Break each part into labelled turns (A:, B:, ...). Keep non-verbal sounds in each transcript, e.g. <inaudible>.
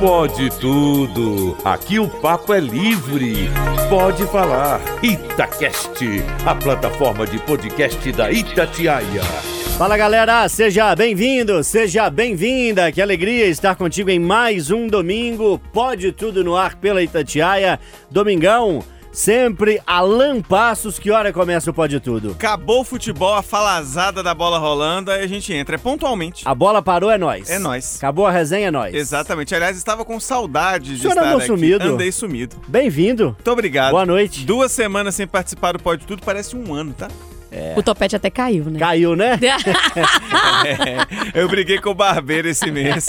A: Pode tudo. Aqui o papo é livre. Pode falar. Itacast, a plataforma de podcast da Itatiaia.
B: Fala galera, seja bem-vindo, seja bem-vinda. Que alegria estar contigo em mais um domingo. Pode tudo no ar pela Itatiaia. Domingão. Sempre Alan Passos, que hora começa o Pode Tudo?
C: Acabou o futebol, a falazada da bola rolando, aí a gente entra. É pontualmente.
B: A bola parou, é nós.
C: É nós.
B: Acabou a resenha, é nós.
C: Exatamente. Aliás, estava com saudade de estar aqui.
B: sumido.
C: Andei sumido.
B: Bem-vindo.
C: Muito obrigado.
B: Boa noite.
C: Duas semanas sem participar do Pode Tudo, parece um ano, tá?
D: O topete até caiu, né?
B: Caiu, né? <laughs>
C: É, eu briguei com o barbeiro esse mês.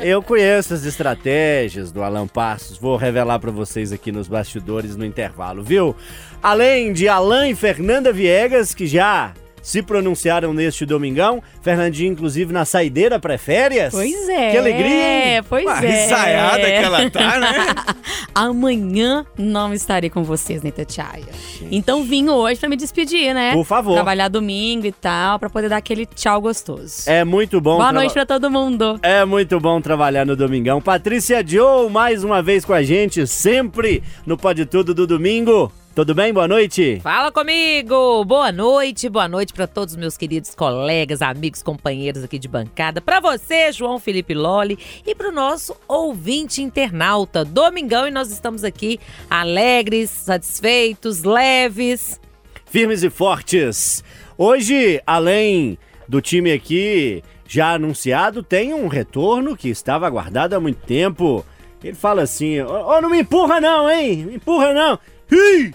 B: Eu conheço as estratégias do Alan Passos, vou revelar pra vocês aqui nos bastidores no intervalo, viu? Além de Alan e Fernanda Viegas, que já se pronunciaram neste domingão, Fernandinha, inclusive, na saideira pré-férias.
D: Pois é.
B: Que alegria, hein?
D: Pois
C: Uma
D: é.
C: risaiada que ela tá, né? <laughs>
D: Amanhã não estarei com vocês na Itatiaia. Então vim hoje pra me despedir, né?
B: Por favor.
D: Trabalhar domingo e tal, pra poder dar aquele tchau gostoso.
B: É muito bom.
D: Boa noite pra todo mundo.
B: É muito bom trabalhar no Domingão. Patrícia Joe, mais uma vez com a gente, sempre no Pode Tudo do domingo. Tudo bem? Boa noite.
E: Fala comigo! Boa noite, boa noite para todos os meus queridos colegas, amigos, companheiros aqui de bancada, para você, João Felipe Loli, e para o nosso ouvinte internauta. Domingão e nós estamos aqui alegres, satisfeitos, leves.
B: Firmes e fortes. Hoje, além do time aqui já anunciado, tem um retorno que estava aguardado há muito tempo. Ele fala assim: Ô, ô, não me empurra não, hein? Me empurra não. Ih!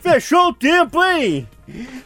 B: Fechou o tempo, hein?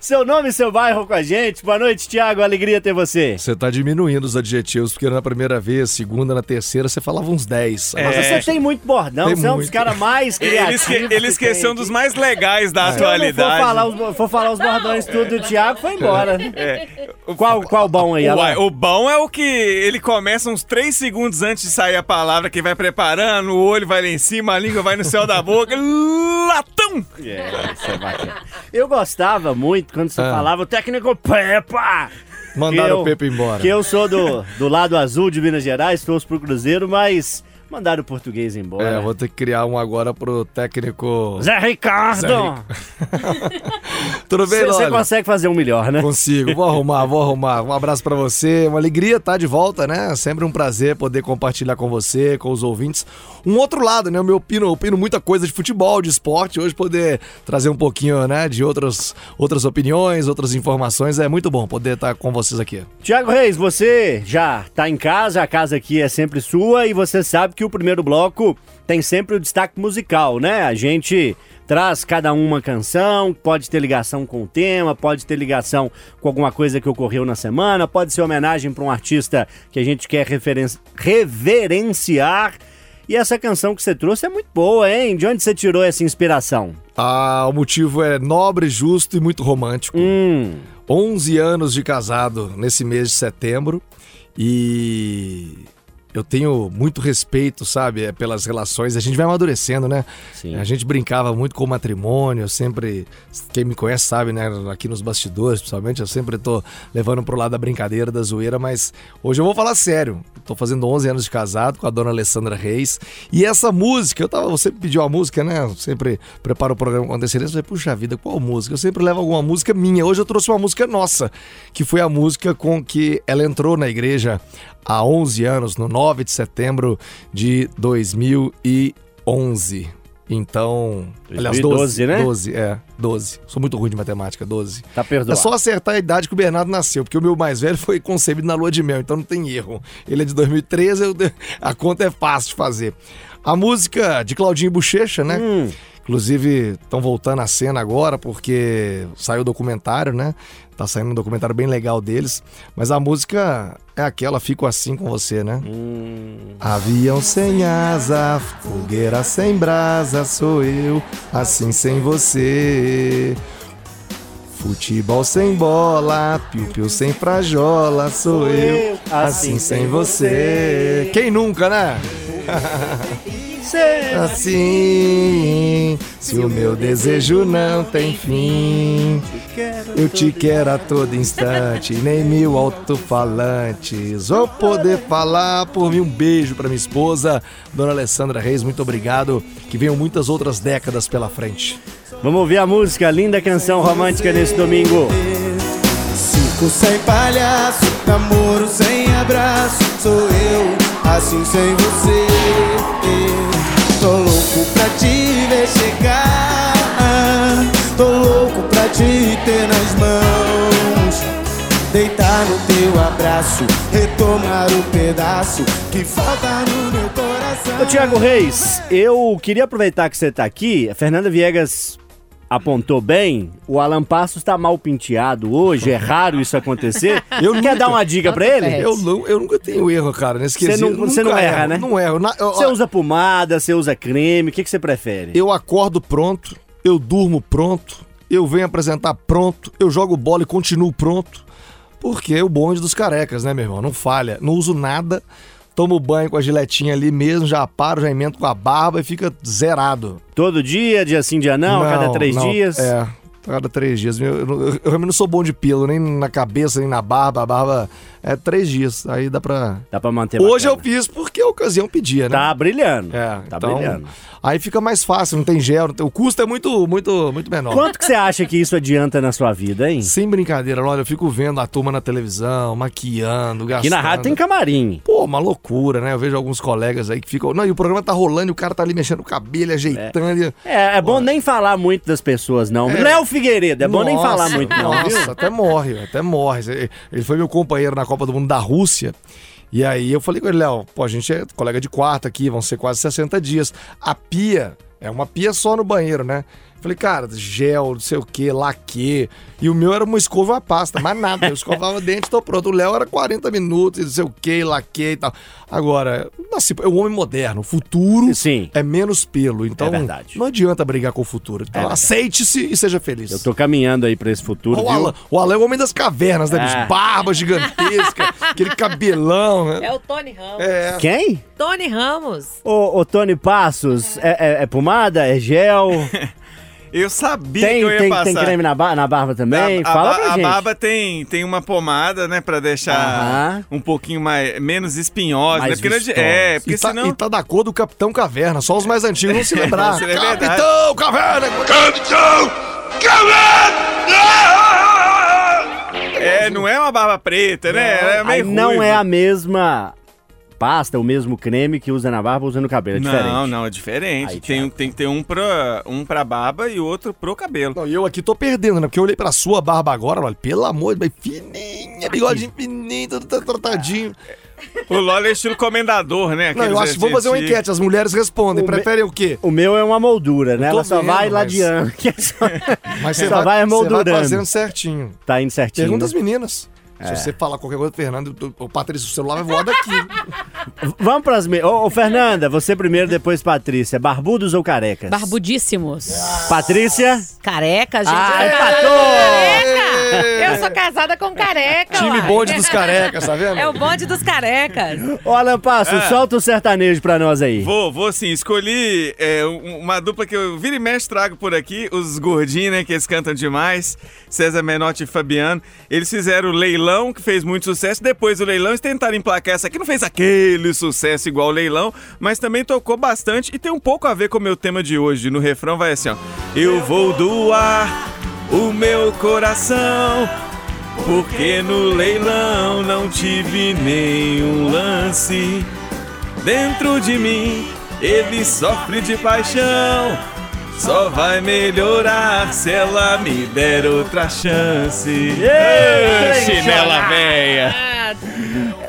B: Seu nome e seu bairro com a gente. Boa noite, Thiago. Alegria ter você.
F: Você tá diminuindo os adjetivos, porque na primeira vez, segunda, na terceira, você falava uns 10.
B: Mas você tem muito bordão,
F: Tem
B: você é um dos
F: muito.
B: caras mais <laughs>
C: Ele,
B: criativos.
C: esque, ele
B: que
C: esqueceu
B: tem
C: um dos mais legais da
B: Se eu for
C: atualidade.
B: falar, for falar os bordões tudo do Thiago, foi embora.
C: É. <laughs>
B: Qual, qual bom aí,
C: Uai, o bom é o que ele começa uns 3 segundos antes de sair a palavra, que vai preparando, o olho vai lá em cima, a língua vai no céu da boca. <laughs> Latão!
B: É, isso é bacana. Eu gostava muito quando você
F: Ah.
B: falava o técnico Pepa.
F: Mandaram
B: eu-
F: o Pepe embora.
B: Que eu sou do, do lado azul de Minas Gerais, torço pro Cruzeiro, mas mandaram o português embora.
F: É, vou ter que criar um agora pro técnico.
B: Zé Ricardo!
F: Zé <laughs> Tudo bem,
B: Você consegue fazer um melhor, né?
F: Consigo, vou arrumar, vou arrumar. Um abraço pra você, uma alegria estar de volta, né? Sempre um prazer poder compartilhar com você, com os ouvintes. Um outro lado, né? Eu me opino, opino muita coisa de futebol, de esporte. Hoje poder trazer um pouquinho, né, de outras, outras opiniões, outras informações. É muito bom poder estar com vocês aqui.
B: Tiago Reis, você já tá em casa, a casa aqui é sempre sua e você sabe que o primeiro bloco tem sempre o destaque musical, né? A gente traz cada um uma canção, pode ter ligação com o tema, pode ter ligação com alguma coisa que ocorreu na semana, pode ser homenagem para um artista que a gente quer reverenciar. E essa canção que você trouxe é muito boa, hein? De onde você tirou essa inspiração?
F: Ah, o motivo é nobre, justo e muito romântico.
B: Hum,
F: 11 anos de casado nesse mês de setembro e eu tenho muito respeito, sabe, é, pelas relações. A gente vai amadurecendo, né?
B: sim.
F: A gente brincava muito com o matrimônio, eu sempre, quem me conhece sabe, né, aqui nos bastidores, principalmente, eu sempre tô levando pro lado da brincadeira, da zoeira, mas hoje eu vou falar sério. Tô fazendo 11 anos de casado com a dona Alessandra Reis, e essa música, eu tava, você pediu a música, né? Eu sempre preparo o programa com antecedência, falei, puxa vida, qual música? Eu sempre levo alguma música minha. Hoje eu trouxe uma música nossa, que foi a música com que ela entrou na igreja há 11 anos, no 9 de setembro de 2011. Então, aliás,
B: 2012,
F: 12,
B: né?
F: 12, é, 12. Sou muito ruim de matemática, 12.
B: Tá
F: É
B: perdoado.
F: só acertar a idade que o Bernardo nasceu, porque o meu mais velho foi concebido na lua de mel, então não tem erro. Ele é de 2013, eu- <laughs> a conta é fácil de fazer. A música de Claudinho Bochecha, né?
B: Hum.
F: Inclusive, estão voltando à cena agora, porque saiu o documentário, né? Tá saindo um documentário bem legal deles. Mas a música é aquela, Fico Assim Com Você, né? Avião sem asa, fogueira sem brasa, sou eu, assim sem você. Futebol sem bola, piu-piu sem frajola, sou eu, assim sem você. Quem nunca, né? <laughs>
B: ser
F: Assim, se o meu desejo não tem fim, eu te quero a todo instante, nem mil alto-falantes. Vou poder falar por mim. Um beijo pra minha esposa, Dona Alessandra Reis, muito obrigado. Que venham muitas outras décadas pela frente.
B: Vamos ouvir a música, linda canção romântica nesse domingo.
G: Circo sem palhaço, namoro sem abraço, sou eu, assim sem você. Tô louco pra te ver chegar, tô louco pra te ter nas mãos. Deitar no teu abraço, retomar o pedaço que falta no meu coração.
B: Ô, Tiago Reis, eu queria aproveitar que você tá aqui. A Fernanda Viegas apontou bem. O Alan Passos tá mal penteado hoje. É raro isso acontecer. <laughs>
F: Eu
B: Quer
F: nunca-
B: dar uma dica pra ele?
F: Eu, não, eu nunca tenho erro, cara, nesse
B: Você
F: quesito.
B: não- você
F: Nunca
B: não erra,
F: erro,
B: né?
F: Não erro.
B: Você usa pomada, você usa creme, o que, que você prefere?
F: Eu acordo pronto, eu durmo pronto, eu venho apresentar pronto, eu jogo bola e continuo pronto. Porque é o bonde dos carecas, né, meu irmão? Não falha. Não uso nada, tomo banho com a giletinha ali mesmo, já paro, já emendo com a barba e fica zerado.
B: Todo dia, dia sim, dia não, a cada três
F: não,
B: dias?
F: É, cada três dias. Eu, eu, eu realmente não sou bom de pelo, nem na cabeça, nem na barba. A barba é três dias. Aí dá pra.
B: Dá pra manter
F: Hoje eu
B: bacana.
F: fiz porque a ocasião pedia, né?
B: Tá brilhando.
F: É,
B: tá
F: então,
B: brilhando.
F: Aí fica mais fácil, não tem gel, não tem- o custo é muito, muito, muito menor.
B: Quanto que você acha que isso adianta na sua vida, hein?
F: Sem brincadeira, olha, eu fico vendo a turma na televisão, maquiando, gastando.
B: Aqui na rádio tem camarim.
F: Pô, uma loucura, né? Eu vejo alguns colegas aí que ficam. Não, e o programa tá rolando e o cara tá ali mexendo o cabelo, ajeitando. e-
B: É, é bom nem falar muito das pessoas, não. Léo Figueiredo, é bom nem
F: Nossa,
B: falar muito, não,
F: Nossa,
B: viu?
F: até morre, até morre. Ele foi meu companheiro na Copa do Mundo da Rússia. E aí eu falei com ele, Léo, pô, a gente é colega de quarto aqui, vão ser quase 60 dias. A pia é uma pia só no banheiro, né? Falei, cara, gel, não sei o que, laque. E o meu era uma escova e uma pasta, mais nada. Eu escovava <laughs> o dente, tô pronto. O Léo era 40 minutos, não sei o que, laque e tal. Agora, assim, é o homem moderno. O futuro
B: Sim.
F: é menos pelo. Então,
B: É verdade.
F: não adianta brigar com o futuro. Então,
B: verdade.
F: aceite-se e seja feliz.
B: Eu tô caminhando aí pra esse futuro,
F: O
B: viu?
F: Alan, o Alan é o homem das cavernas, né, bicho?
B: É.
F: Barba gigantesca, <laughs> aquele cabelão, né?
E: É o Tony Ramos.
F: É.
B: Quem?
E: Tony Ramos.
B: Ô, ô, Tony Passos, é, é- é pomada? É gel? <laughs>
C: Eu sabia
B: tem,
C: que eu ia
B: tem,
C: passar.
B: tem creme na, ba- na barba também?
C: A, a,
B: Fala
C: ba-
B: pra
C: a
B: gente.
C: barba tem, tem uma pomada, né, pra deixar
B: Aham.
C: um pouquinho mais, menos espinhosa,
B: Mais
C: né? Porque não é
B: vistosa.
C: é, porque
F: E tá,
C: senão...
F: e tá da cor do Capitão Caverna, só os mais antigos não se <laughs> lembrar.
C: Isso é verdade.
F: Capitão Caverna!
C: É, não é uma barba preta, né? É
B: Aí
C: meio
B: não
C: ruiva.
B: é a mesma pasta, o mesmo creme que usa na barba, usa no cabelo. É diferente.
C: Não, não, é diferente.
B: Aí,
C: tem, tem que ter um pra, um pra barba e outro pro cabelo.
F: Não, e eu aqui tô perdendo, né? Porque eu olhei pra sua barba agora, olha, pelo amor de Deus, fininha, bigodinho fininho, tudo tá tratadinho.
C: O Lola é estilo comendador, né?
F: Não, eu acho que vamos fazer uma enquete, as mulheres respondem,
B: O me-
F: preferem o quê?
B: O meu é uma moldura, né? Ela só
F: vendo,
B: vai
F: mas-
B: ladeando. que é só-
F: Mas
B: Só vai emoldurando.
F: fazendo certinho.
B: tá indo certinho.
F: Pergunta às meninas.
B: É.
F: Se você falar qualquer coisa, Fernando, o Patrício, o celular vai voar daqui. <laughs>
B: Vamos pras... Me... Ô, ô, Fernanda, você primeiro, depois Patrícia. Barbudos ou carecas?
D: Barbudíssimos.
B: Patrícia?
E: Careca, gente.
B: Ah,
E: Eu-
B: empatou!
E: Eu sou casada com careca,
F: Time
E: uai.
F: bonde dos carecas, tá vendo?
E: É o bonde dos carecas.
B: Ô, Alan Passo, solta o sertanejo pra nós aí.
C: Vou, vou sim. Escolhi é, um- uma dupla que eu vira e mexe trago por aqui, os gordinhos, né? Que eles cantam demais. César Menotti e Fabiano. Eles fizeram o Leilão, que fez muito sucesso. Depois do Leilão, eles tentaram emplacar essa aqui. Não fez aquele sucesso igual o Leilão, mas também tocou bastante e tem um pouco a ver com o meu tema de hoje. No refrão vai assim, ó. Eu vou doar o meu coração porque no leilão não tive nenhum lance. Dentro de mim ele sofre de paixão. Só vai melhorar se ela me der outra chance. Ê, chinela véia.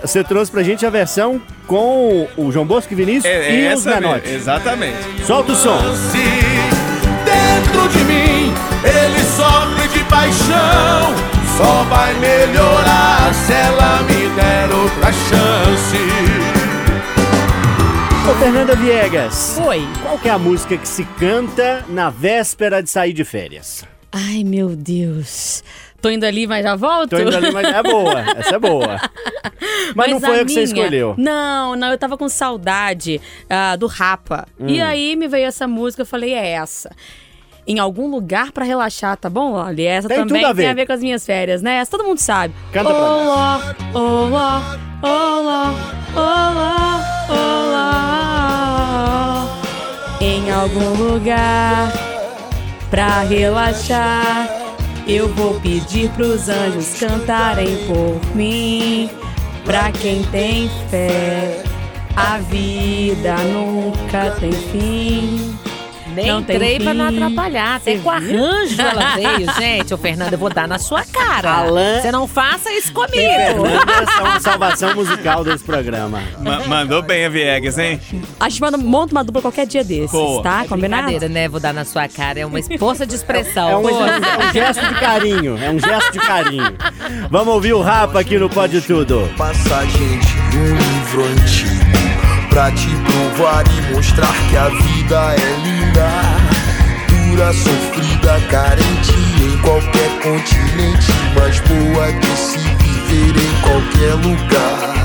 B: Você trouxe pra gente a versão com o João Bosco e Vinícius
C: É, é
B: e os
C: essa mesmo,
B: Menotti.
C: exatamente.
B: Solta o som.
G: Dentro de mim ele sofre de paixão, só vai melhorar se ela
B: Fernanda Viegas,
D: Oi.
B: qual que é a música que se canta na véspera de sair de férias?
D: Ai, meu Deus. Tô indo ali, mas já volto?
B: Tô indo ali, mas é boa. <laughs> Essa é boa. Mas, não foi
D: a
B: a que você
D: minha-
B: escolheu.
D: Não, não, eu tava com saudade ah, do Rapa.
B: Hum.
D: E aí me veio essa música, eu falei, é essa. Em algum lugar pra relaxar, tá bom? Olha, essa
B: Tem
D: também
B: a
D: tem a ver com as minhas férias, né? Essa todo mundo sabe.
B: Canta pra nós.
D: olá, olá, olá, olá, olá. Em algum lugar pra relaxar. Eu vou pedir pros anjos cantarem por mim. Pra quem tem fé, a vida nunca tem fim.
E: Nem
D: Não tem
E: entrei pra não atrapalhar. Até com arranjo ela <laughs> veio, gente. Ô, Fernanda, eu vou dar na sua cara.
B: Alan-
E: Você não faça isso comigo.
B: Fernanda é uma salvação musical desse programa.
C: Ma- mandou bem a Viegas, hein?
D: A gente manda, monta uma dupla qualquer dia desses,
C: Boa.
D: tá?
E: É
D: Combinado?
E: né? Vou dar na sua cara. É uma força de expressão.
B: É um, é um gesto de carinho. É um gesto de carinho. Vamos ouvir o Rapa aqui no Pode Tudo.
H: Passagem de um livro antigo Pra te provar e mostrar que a vida é linda. Dura, sofrida, carente em qualquer continente Mas boa de se viver em qualquer lugar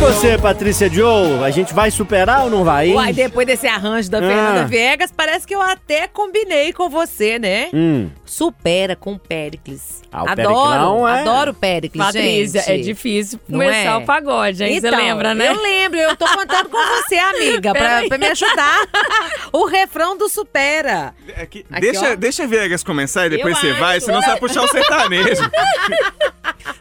B: você, Patrícia Joe? A gente vai superar ou não vai? hein?
E: Uai, depois desse arranjo da
B: Ah.
E: Fernanda Viegas, parece que eu até combinei com você, né?
B: Hum.
E: Supera com o Péricles.
B: Ah, o
E: adoro,
B: é-
E: adoro o Péricles,
D: Patrícia,
E: gente.
D: é difícil
E: Não
D: começar
E: é?
D: o pagode, hein? Você
E: Então,
D: lembra, né?
E: Eu lembro, eu tô contando com você, amiga, pra, pra me ajudar. <laughs> O refrão do Supera.
C: Aqui,
E: Aqui,
C: deixa,
E: ó.
C: deixa a Viegas começar e depois
E: Eu
C: você vai,
E: acho.
C: senão você vai puxar o sertanejo. <laughs>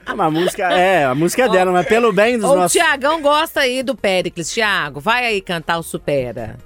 B: A música é, a música é dela, mas pelo bem dos
E: O
B: nossos.
E: Tiagão gosta aí do Péricles. Tiago, vai aí cantar o Supera.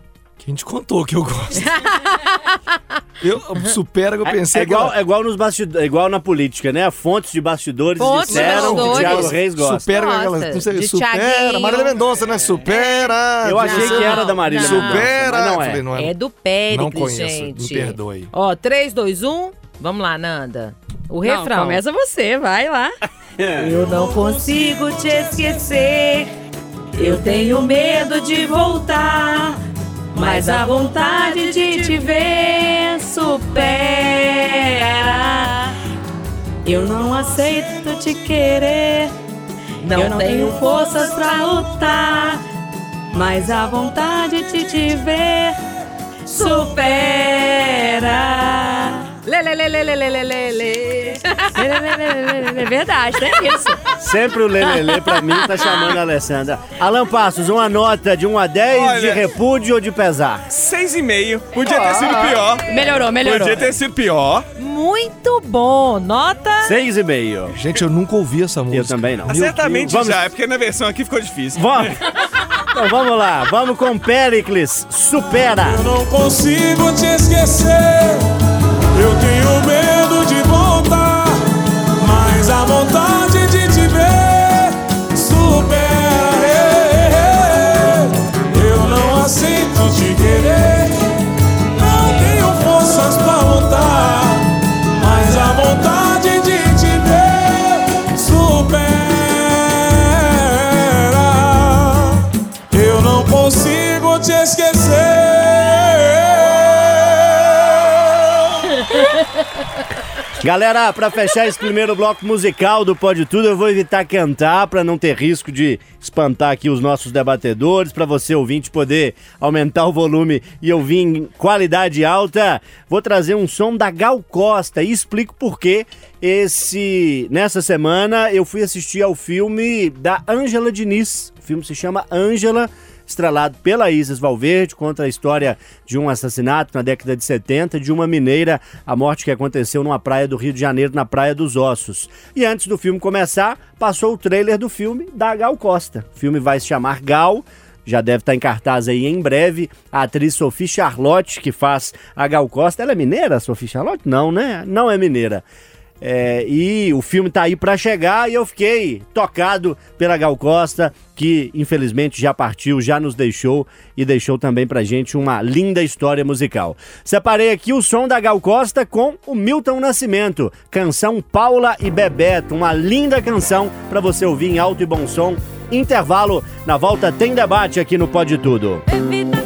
F: Quem te contou que eu gosto? <laughs> eu supera que eu
B: É,
F: pensei
B: é igual,
F: que
B: é igual nos bastidores, é igual na política, né? Fontes de bastidores
E: Fontes de
B: disseram que o
E: bastidores.
B: Thiago Reis gosta.
F: Supera
E: Gosta.
F: aquela. Não sei,
E: De
F: supera.
E: Thiaguinho.
F: Marília Mendonça, né? Supera.
B: Eu achei
F: Não.
B: que era da Marília
E: não.
B: Mendonça,
F: Supera.
B: mas não é.
F: Falei, não é.
E: É do Péricles,
F: Não conheço,
E: gente.
F: me perdoe.
E: Ó, 3, 2, 1. Vamos lá, Nanda. O
D: Não,
E: refrão.
D: começa você, vai lá. <laughs>
E: Eu não consigo te esquecer. Eu tenho medo de voltar. Mas a vontade de te ver supera.
D: Eu não aceito te querer.
E: Não,
D: eu não tenho forças pra lutar. Mas a vontade de te ver supera.
E: Lê, lê, lê, lê, lê, lê, lê, lê, lê.
D: É verdade, é isso.
B: Sempre o Lelele pra mim tá chamando a Alessandra. Alan Passos, uma nota de 1 a 10 de
C: Olha-
B: repúdio ou de pesar?
C: Seis e meio. Podia ter sido pior.
D: Melhorou, melhorou.
C: Podia ter sido pior.
E: Muito bom. Nota.
B: 6,5.
F: Gente, eu nunca ouvi essa música.
B: Eu também não.
C: Ah, Certamente já, é porque na versão aqui ficou difícil.
B: Vamos. Então vamos lá, vamos com Pericles, supera.
I: Eu não consigo te esquecer. Eu tenho medo de voltar. Mas a vontade
B: Galera, pra fechar esse primeiro bloco musical do Pode Tudo, eu vou evitar cantar pra não ter risco de espantar aqui os nossos debatedores, pra você ouvinte poder aumentar o volume e ouvir em qualidade alta. Vou trazer um som da Gal Costa e explico por que esse nessa semana eu fui assistir ao filme da Ângela Diniz. O filme se chama Ângela estrelado pela Isis Valverde, conta a história de um assassinato na década de 70 de uma mineira, a morte que aconteceu numa praia do Rio de Janeiro, na Praia dos Ossos. E antes do filme começar, passou o trailer do filme da Gal Costa. O filme vai se chamar Gal, já deve estar em cartaz aí em breve. A atriz Sophie Charlotte, que faz a Gal Costa, ela é mineira, Sophie Charlotte? Não, né? Não é mineira. É, e o filme tá aí pra chegar e eu fiquei tocado pela Gal Costa, que infelizmente já partiu, já nos deixou e deixou também pra gente uma linda história musical. Separei aqui o som da Gal Costa com o Milton Nascimento, canção Paula e Bebeto, uma linda canção pra você ouvir em alto e bom som. Intervalo, na volta tem debate aqui no Pode Tudo.
J: Evita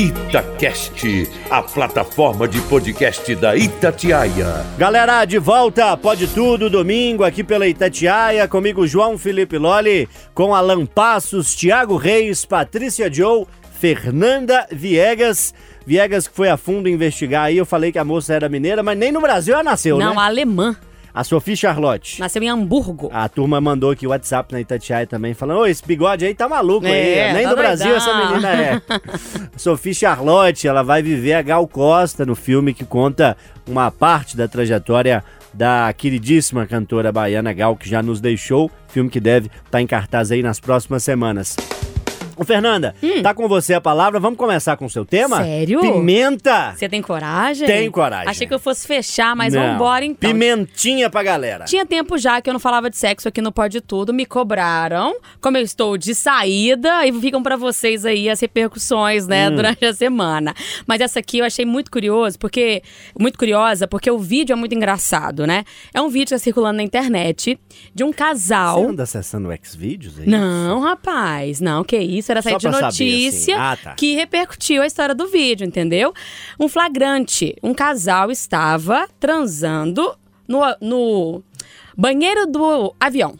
A: Itacast, a plataforma de podcast da Itatiaia.
B: Galera, de volta, pode tudo, domingo, aqui pela Itatiaia, comigo João Felipe Loli, com Alan Passos, Thiago Reis, Patrícia Joe, Fernanda Viegas. Viegas que foi a fundo investigar aí, eu falei que a moça era mineira, mas nem no Brasil ela nasceu,
D: Não,
B: né?
D: alemã.
B: A Sophie Charlotte.
D: Nasceu em Hamburgo.
B: A turma mandou aqui o WhatsApp na Itatiaia também, falando: Ô, esse bigode aí tá maluco
D: É,
B: aí. ó. Nem
D: tá
B: do Brasil
D: doidão."
B: essa menina é. <laughs> Sophie Charlotte, ela vai viver a Gal Costa no filme que conta uma parte da trajetória da queridíssima cantora baiana Gal, que já nos deixou. Filme que deve estar em cartaz aí nas próximas semanas. Ô, Fernanda, tá com você a palavra. Vamos começar com o seu tema?
D: Hum. Sério?
B: Pimenta.
D: Você tem coragem?
B: Tenho coragem.
D: Achei que eu fosse fechar, mas
B: Não.
D: vambora então.
B: Pimentinha pra galera.
D: Tinha tempo já que eu não falava de sexo aqui no Pode Tudo, me cobraram. Como eu estou de saída, e ficam pra vocês aí as repercussões, né,
B: Hum.
D: durante a semana. Mas essa aqui eu achei muito curioso, porque muito curiosa, porque o vídeo é muito engraçado, né? É um vídeo que tá circulando na internet de um casal.
B: Você anda acessando o Xvideos aí?
D: Não, rapaz, não, que isso, era site de
B: pra saber,
D: notícia
B: assim. Ah, tá.
D: que repercutiu a história do vídeo, entendeu? Um flagrante, um casal estava transando no, no banheiro do avião.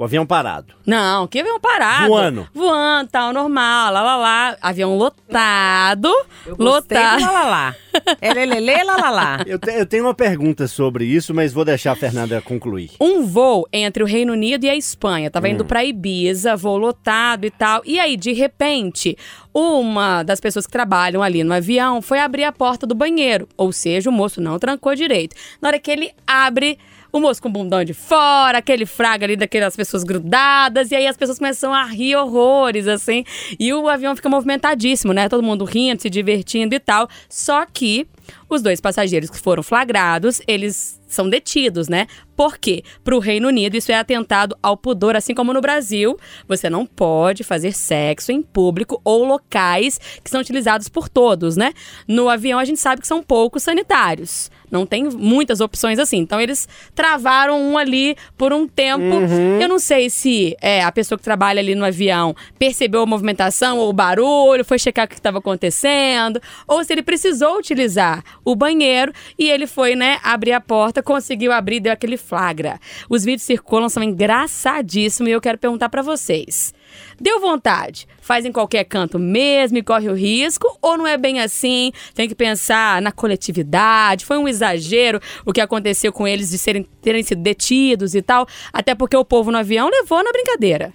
B: O avião parado.
D: Não, que avião parado.
B: Voando.
D: Voando, tal, normal, lá, lá, lá. Avião lotado.
E: Eu
D: lotado.
E: lá, lá, lá. <laughs> É lelele, lá, lá, lá.
B: Eu, te- eu tenho uma pergunta sobre isso, mas vou deixar a Fernanda concluir.
D: um voo entre o Reino Unido e a Espanha. Tava indo pra Ibiza, voo lotado e tal. E aí, de repente, uma das pessoas que trabalham ali no avião foi abrir a porta do banheiro. Ou seja, o moço não trancou direito. Na hora que ele abre. O moço com o bundão de fora, aquele fraga ali daquelas pessoas grudadas, e aí as pessoas começam a rir horrores, assim. E o avião fica movimentadíssimo, né? Todo mundo rindo, se divertindo e tal. Só que os dois passageiros que foram flagrados, eles são detidos, né? Por quê? Para o Reino Unido, isso é atentado ao pudor, assim como no Brasil. Você não pode fazer sexo em público ou locais que são utilizados por todos, né? No avião, a gente sabe que são poucos sanitários. Não tem muitas opções assim. Então, eles travaram um ali por um tempo. Eu não sei se é, a pessoa que trabalha ali no avião percebeu a movimentação ou o barulho, foi checar o que estava acontecendo, ou se ele precisou utilizar o banheiro e ele foi, né, abrir a porta, conseguiu abrir, deu aquele flagra. Os vídeos circulam, são engraçadíssimos e eu quero perguntar pra vocês. Deu vontade? Faz em qualquer canto mesmo e corre o risco? Ou não é bem assim? Tem que pensar na coletividade. Foi um exagero o que aconteceu com eles de serem, terem sido detidos e tal. Até porque o povo no avião levou na brincadeira.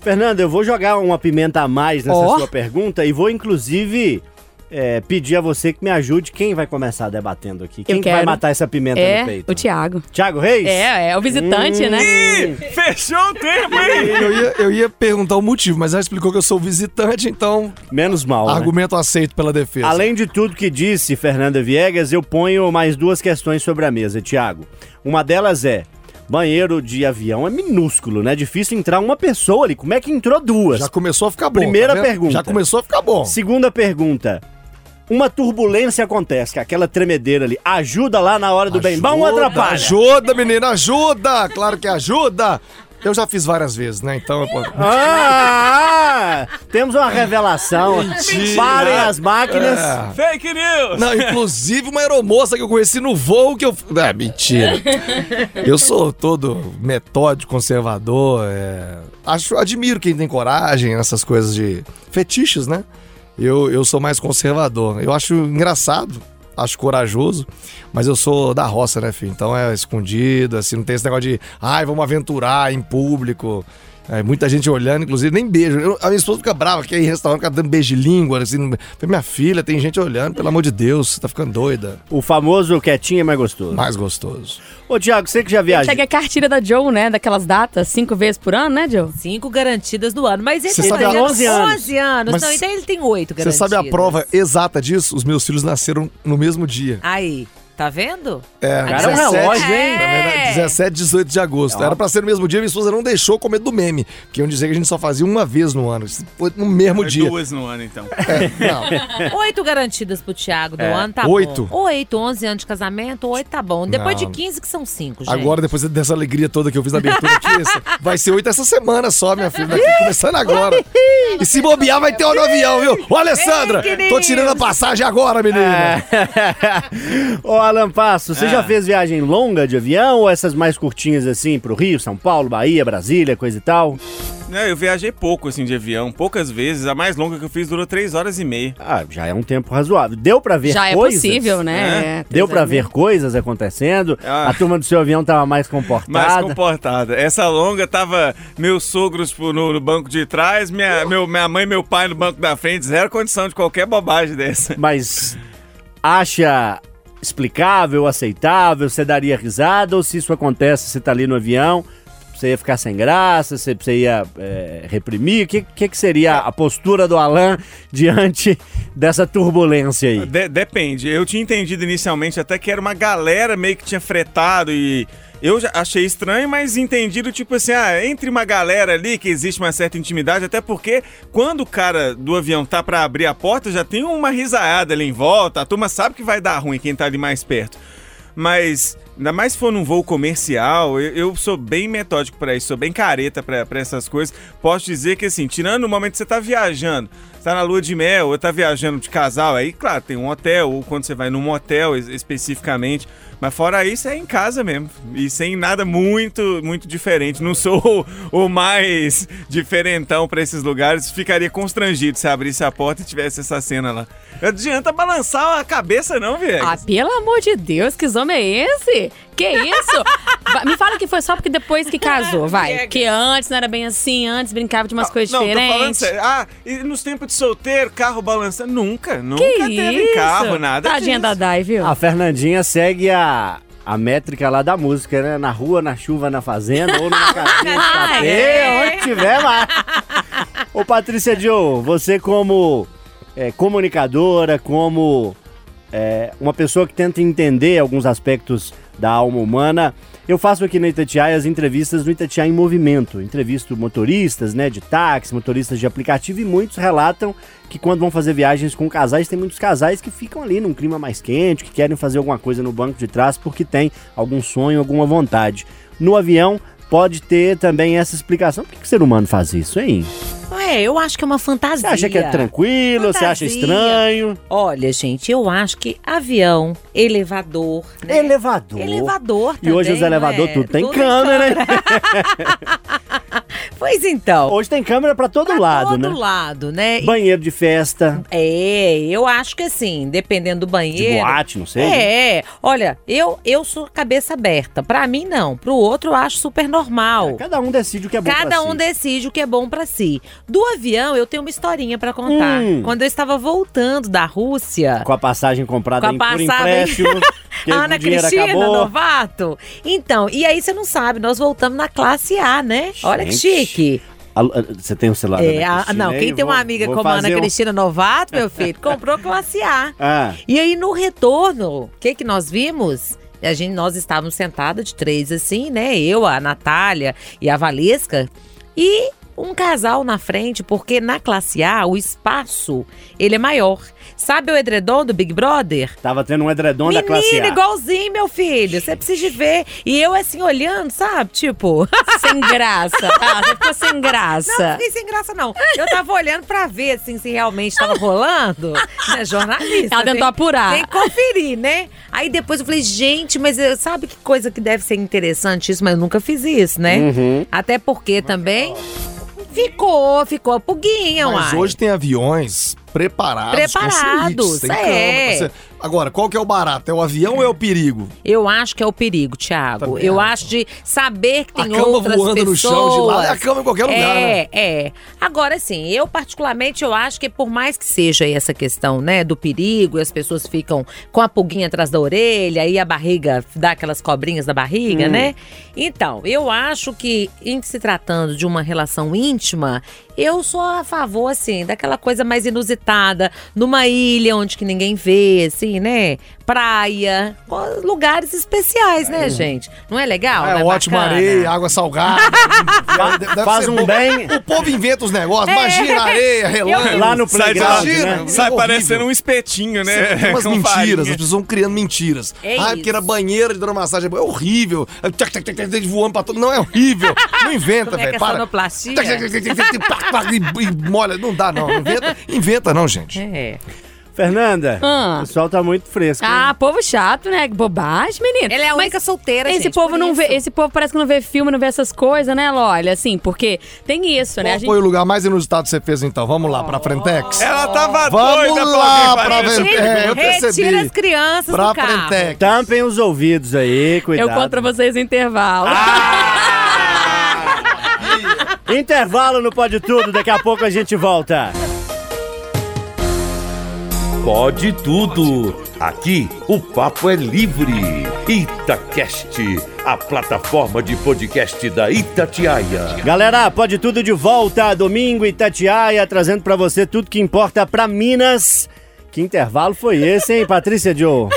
B: Fernanda, eu vou jogar uma pimenta a mais nessa
D: Ó.
B: sua pergunta e vou, inclusive, é, pedir a você que me ajude. Quem vai começar debatendo aqui? Quem que vai matar essa pimenta
D: é,
B: no peito?
D: o Tiago.
B: Tiago Reis?
D: É, é o visitante, né?
C: Ih, fechou o tempo, hein? <laughs>
F: Eu ia, eu ia perguntar o motivo, mas ela explicou que eu sou visitante, então
B: Menos mal, né?
F: argumento aceito pela defesa.
B: Além de tudo que disse Fernanda Viegas, eu ponho mais duas questões sobre a mesa, Tiago. Uma delas é: banheiro de avião é minúsculo, né? Difícil entrar uma pessoa ali. Como é que entrou duas?
F: Já começou a ficar bom.
B: Primeira
F: tá
B: pergunta.
F: Já começou a ficar bom.
B: Segunda pergunta. Uma turbulência acontece, que aquela tremedeira ali, ajuda lá na hora do bem bom ou atrapalha?
F: Ajuda, menina, ajuda! Claro que ajuda! Eu já fiz várias vezes, né? Então eu posso...
B: Ah, temos uma revelação.
F: Mentira.
B: Parem as máquinas.
F: É.
C: Fake news!
F: Não, inclusive uma aeromoça que eu conheci no voo que eu. É, mentira. Eu sou todo metódico, conservador. é, Acho, admiro quem tem coragem nessas coisas de fetiches, né? Eu, eu sou mais conservador. Eu acho engraçado, acho corajoso, Mas eu sou da roça, né, filho? Então é escondido, assim, não tem esse negócio de, ai, vamos aventurar em público. É, muita gente olhando, inclusive nem beijo. Eu- a minha esposa fica brava que é em restaurante, fica dando beijo de língua, assim. Minha filha, tem gente olhando, pelo amor de Deus, você tá ficando doida.
B: O famoso quietinho é mais gostoso.
F: Mais gostoso.
B: Ô, Tiago, você que já viaja.
D: Chega a cartilha da Joe, né? Daquelas datas, cinco vezes por ano, né, Joe?
E: Cinco garantidas do ano. Mas ele
F: Você
E: tem
F: sabe há
B: 11 anos.
E: 11 anos.
F: Mas
E: não, então ele tem oito
F: Você
E: garantidas.
F: sabe a prova exata disso? Os meus filhos nasceram no mesmo dia.
E: Aí, tá vendo?
F: É,
B: Cara, é um relógio, hein?
F: Na verdade, 17 e 18 de agosto. Era pra ser no mesmo dia, minha esposa não deixou com medo do meme. Porque iam dizer que a gente só fazia uma vez no ano. Foi no mesmo
C: É
F: dia.
C: Duas no ano, então.
F: É, não. <laughs>
E: Oito garantidas pro Thiago do
F: É,
E: ano, tá
F: oito.
E: bom. Oito, 11 anos de casamento, oito tá bom. Depois
F: Não.
E: de 15 que são cinco, gente.
F: Agora, depois dessa alegria toda que eu fiz na abertura aqui, vai ser oito essa semana só, minha filha. Daqui, começando agora. E se bobear, vai ter hora no avião, viu? Ô, Alessandra,
E: Ei,
F: tô tirando a passagem agora, menina. <laughs>
B: Ô, Alan Passo, você
C: Ah.
B: já fez viagem longa de avião ou essas mais curtinhas assim pro Rio, São Paulo, Bahia, Brasília, coisa e tal?
C: É, eu viajei pouco, assim, de avião, poucas vezes. A mais longa que eu fiz durou três horas e meia.
B: Ah, já é um tempo razoável. Deu pra ver
D: Já é
B: coisas?
D: possível, né? É,
B: Deu pra
D: três
B: ver coisas acontecendo?
C: Ah.
B: A turma do seu avião tava mais
C: Mais
B: comportada?
C: comportada. Essa longa tava meus sogros tipo, no, no banco de trás, minha, meu, minha mãe e meu pai no banco da frente. Zero condição de qualquer bobagem dessa.
B: Mas acha explicável, aceitável? Você daria risada? Ou se isso acontece, você tá ali no avião, você ia ficar sem graça, você, você ia é, reprimir? O que, que, que seria a postura do Alan diante dessa turbulência aí?
C: De- depende. Eu tinha entendido inicialmente até que era uma galera meio que tinha fretado e eu achei estranho, mas entendido tipo assim, ah, entre uma galera ali que existe uma certa intimidade, até porque quando o cara do avião tá pra abrir a porta, já tem uma risaiada ali em volta, a turma sabe que vai dar ruim quem tá ali mais perto. Mas ainda mais se for num voo comercial, eu, eu sou bem metódico pra isso, sou bem careta pra essas coisas. Posso dizer que assim, tirando o momento que você tá viajando, tá na lua de mel, ou tá viajando de casal, aí claro, tem um hotel, ou quando você vai num motel es- especificamente. Mas fora isso, é em casa mesmo. E sem nada muito, muito diferente. Não sou o, mais diferentão pra esses lugares. Ficaria constrangido se abrisse a porta e tivesse essa cena lá. Não adianta balançar a cabeça, não, Viegas.
D: Ah, pelo amor de Deus, que homem é esse? Que isso? Me fala que foi só porque depois que casou, <laughs> vai. Que antes não era bem assim, antes brincava de umas coisas
C: não, tô falando
D: diferentes.
C: sério. Ah, e nos tempos de solteiro, carro balançando? Nunca, nunca
D: Que
C: teve
D: isso?
C: carro, nada
D: Tadinha
C: disso.
D: da Dai, viu?
B: A Fernandinha segue a, a métrica lá da música, né? Na rua, na chuva, na fazenda, ou numa <laughs> casinha de
E: é.
B: onde tiver lá. Ô, Patrícia Joe, você como é, comunicadora, como é, uma pessoa que tenta entender alguns aspectos da alma humana, eu faço aqui na Itatiaia as entrevistas no Itatiaia em Movimento. Entrevisto motoristas, né, de táxi, motoristas de aplicativo e muitos relatam que quando vão fazer viagens com casais, tem muitos casais que ficam ali num clima mais quente, que querem fazer alguma coisa no banco de trás porque tem algum sonho, alguma vontade. No avião pode ter também essa explicação. Por que, que o ser humano faz isso, hein?
E: É, eu acho que é uma fantasia.
B: Você acha que é tranquilo? Você acha
E: Fantasia.
B: estranho?
E: Olha, gente, eu acho que avião, elevador, né?
B: Elevador.
E: Elevador
B: E hoje
E: também,
B: os elevadores
E: né?
B: tudo tem
E: Tudo
B: câmera, né? <laughs>
E: Pois então.
B: Hoje tem câmera pra todo
E: pra
B: lado,
E: todo
B: né?
E: lado, né?
B: Banheiro de festa,
E: É, eu acho que assim, dependendo do
B: de
E: banheiro.
B: boate, não sei. né?
E: É, olha, eu, eu sou cabeça aberta. Pra mim, não. Pro outro, eu acho super normal.
B: Cada um decide o que é bom
E: Cada
B: pra
E: um
B: si.
E: decide o que é bom pra si. Do avião, eu tenho uma historinha pra contar.
B: Hum.
E: Quando eu estava voltando da Rússia,
B: Com a passagem comprada
E: Com a
B: em por
E: passagem-
B: empréstimo, <laughs> que
E: a Ana Cristina
B: acabou.
E: Novato. Então, e aí você não sabe, nós voltamos na classe A, né? Olha que
B: Gente.
E: Chique.
B: Alô, Você tem um celular da
E: É,
B: Ana Cristina
E: não, quem tem
B: Vou-
E: uma amiga como a Ana
B: um-
E: Cristina Novato, meu filho, comprou classe A. <laughs>
B: Ah,
E: E aí, no retorno, o que que nós vimos? A gente, nós estávamos sentadas de três assim, né? Eu, a Natália e a Valesca. E um casal na frente, porque na classe A, o espaço, ele é maior. Sabe o edredom do Big Brother?
B: tava tendo um edredom da classe
E: Menina,
B: A.
E: igualzinho, meu filho. Você precisa de ver. E eu, assim, olhando, sabe? Tipo... <laughs>
D: Sem graça. Ah, você ficou sem
E: Não,
D: graça.
E: fiquei sem graça, não. Eu tava olhando pra ver, assim, se realmente tava rolando. Né, jornalista.
D: Ela tentou
E: tem-
D: apurar.
E: Tem que conferir, né? Aí depois eu falei, gente, mas eh, sabe que coisa que deve ser interessante isso? Mas eu nunca fiz isso, né?
B: Uhum.
E: Até porque também ficou, ficou a puguinha,
F: Mas
E: uai.
F: hoje tem aviões preparados,
E: Preparados,
F: com suítes, tem
E: é.
F: cama. Agora, qual que é o barato? É o avião ou é o perigo?
E: Eu acho que é o perigo, Thiago.
F: Também
E: Eu
F: acho.
E: acho de saber que
F: A
E: tem
F: cama
E: outras
F: voando
E: pessoas.
F: no chão de lá, é a cama em qualquer lugar,
E: É,
F: né?
E: é. Agora, assim, eu particularmente, eu acho que por mais que seja essa questão, né, do perigo, e as pessoas ficam com a pulguinha atrás da orelha, e a barriga dá aquelas cobrinhas da barriga, né? Então, eu acho que, em se tratando de uma relação íntima, eu sou a favor, assim, daquela coisa mais inusitada, numa ilha onde que ninguém vê, assim, né? Praia, lugares especiais, né, gente? Não é legal?
F: é
E: Não
F: ótimo,
E: bacana?
F: areia, água salgada. Deve
B: faz um
F: bom.
B: bem.
F: O povo inventa os negócios.
E: É.
F: Imagina areia, relâmpago.
B: Lá no
C: Sai
B: playground,
F: Imagina.
B: né?
F: É
C: Sai parecendo um espetinho, né?
F: Tem umas
C: Com
F: mentiras,
C: farinha.
F: as pessoas vão criando mentiras.
E: É
F: ah, porque era banheira de hidromassagem. É horrível. Voando pra todo. Não, é horrível. Não inventa,
E: é
F: velho.
E: é
F: Para. E e molha. Não dá, não. Inventa, inventa não, gente.
E: É.
B: Fernanda,
D: Ah.
B: o pessoal tá muito fresco. hein?
D: Ah, povo chato, né? Que Bobagem, menino.
E: Ela é a
D: Mas
E: única solteira,
D: Esse
E: gente,
D: povo não
E: isso.
D: vê, esse povo parece que não vê filme, não vê essas coisas, né, Lolha? Assim, porque tem isso, né? A
F: Qual
D: gente
F: foi o lugar mais inusitado que você fez, então? Vamos lá, pra Frentex?
C: Ela tava
F: Vamos
C: doida
F: lá
C: pra
F: é, percebi.
E: Retira as crianças
F: Pra
E: do carro.
F: Frentex.
B: Tampem os ouvidos aí, cuidado.
D: Eu conto pra vocês no intervalo. <laughs>
B: Intervalo no Pode Tudo, daqui a pouco a gente volta.
A: Pode tudo. Aqui o papo é livre. Itacast, a plataforma de podcast da Itatiaia.
B: Galera, Pode Tudo de volta, domingo Itatiaia, trazendo pra você tudo que importa pra Minas. Que intervalo foi esse, hein, Patrícia Joe?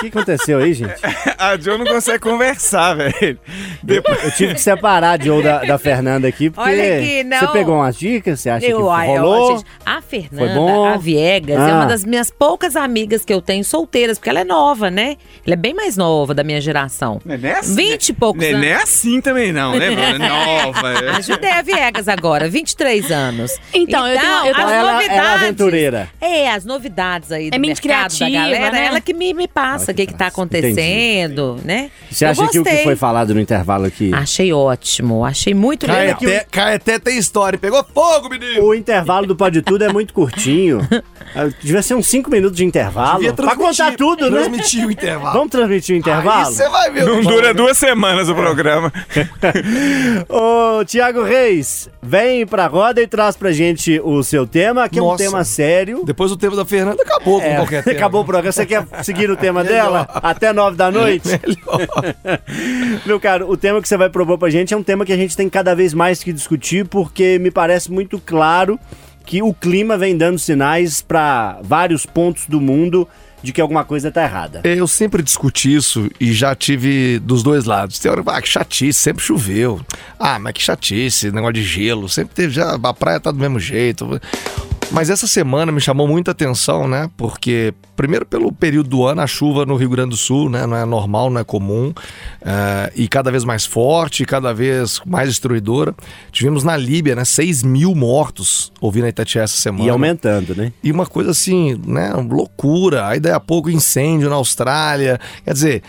B: O que aconteceu aí, gente? <laughs>
C: A Jo não consegue conversar, velho. Depois...
B: Eu tive que separar a Joe da, da Fernanda aqui, porque
E: Olha aqui, não.
B: você pegou umas dicas, você acha que
E: Eu, ai,
B: rolou?
E: ó, gente, a Fernanda,
B: Foi bom?
E: a Viegas, é
B: Ah.
E: uma das minhas poucas amigas que eu tenho solteiras, porque ela é nova, né? Ela é bem mais nova da minha geração.
C: Nenê assim,
E: 20 e poucos
C: Nenê é
E: anos.
C: assim também não, né, Bruno? <laughs> Nova. é.
E: Ajudei a Viegas agora, 23 anos.
D: Então, eu tenho- eu tenho-
E: as
B: Ela- ela é
E: novidades.
B: aventureira.
E: É, as novidades aí do
D: É mente
E: mercado
D: criativa,
E: da galera,
D: né?
E: ela que me, me passa o que, que tá acontecendo, né?
B: Você acha que o que foi falado no intervalo aqui?
E: Achei ótimo, achei muito legal.
F: Caeté, Caeté tem história. Pegou fogo, menino.
B: O intervalo do Pode Tudo é muito curtinho. <laughs> Ah, Devia ser uns 5 minutos de intervalo. Pra contar tudo, né?
F: Transmitir o intervalo.
B: Vamos transmitir o intervalo?
F: Aí você vai ver.
C: Não dura duas semanas o programa. <laughs>
B: Ô, Tiago Reis, vem pra roda e traz pra gente o seu tema, que é um
F: Nossa.
B: tema sério.
F: Depois o tempo da Fernanda acabou com
B: É,
F: qualquer <laughs> tema.
B: acabou o programa. Você quer seguir o tema dela? Até nove da noite? <laughs> Meu caro, o tema que você vai propor pra gente é um tema que a gente tem cada vez mais que discutir, porque me parece muito claro que o clima vem dando sinais pra vários pontos do mundo de que alguma coisa tá errada.
F: Eu sempre discuti isso e já tive dos dois lados. Tem hora, ah, que chatice, sempre choveu. Ah, mas que chatice, negócio de gelo. Sempre teve, já, a praia tá do mesmo jeito. Mas essa semana me chamou muita atenção, né? Porque, primeiro, pelo período do ano, a chuva no Rio Grande do Sul, né? Não é normal, não é comum. eh, e cada vez mais forte, cada vez mais destruidora. Tivemos na Líbia, né? 6 mil mortos, ouvindo a Itatiaia essa semana.
B: E aumentando, né?
F: E uma coisa assim, né? Loucura. Aí daí a pouco incêndio na Austrália. Quer dizer,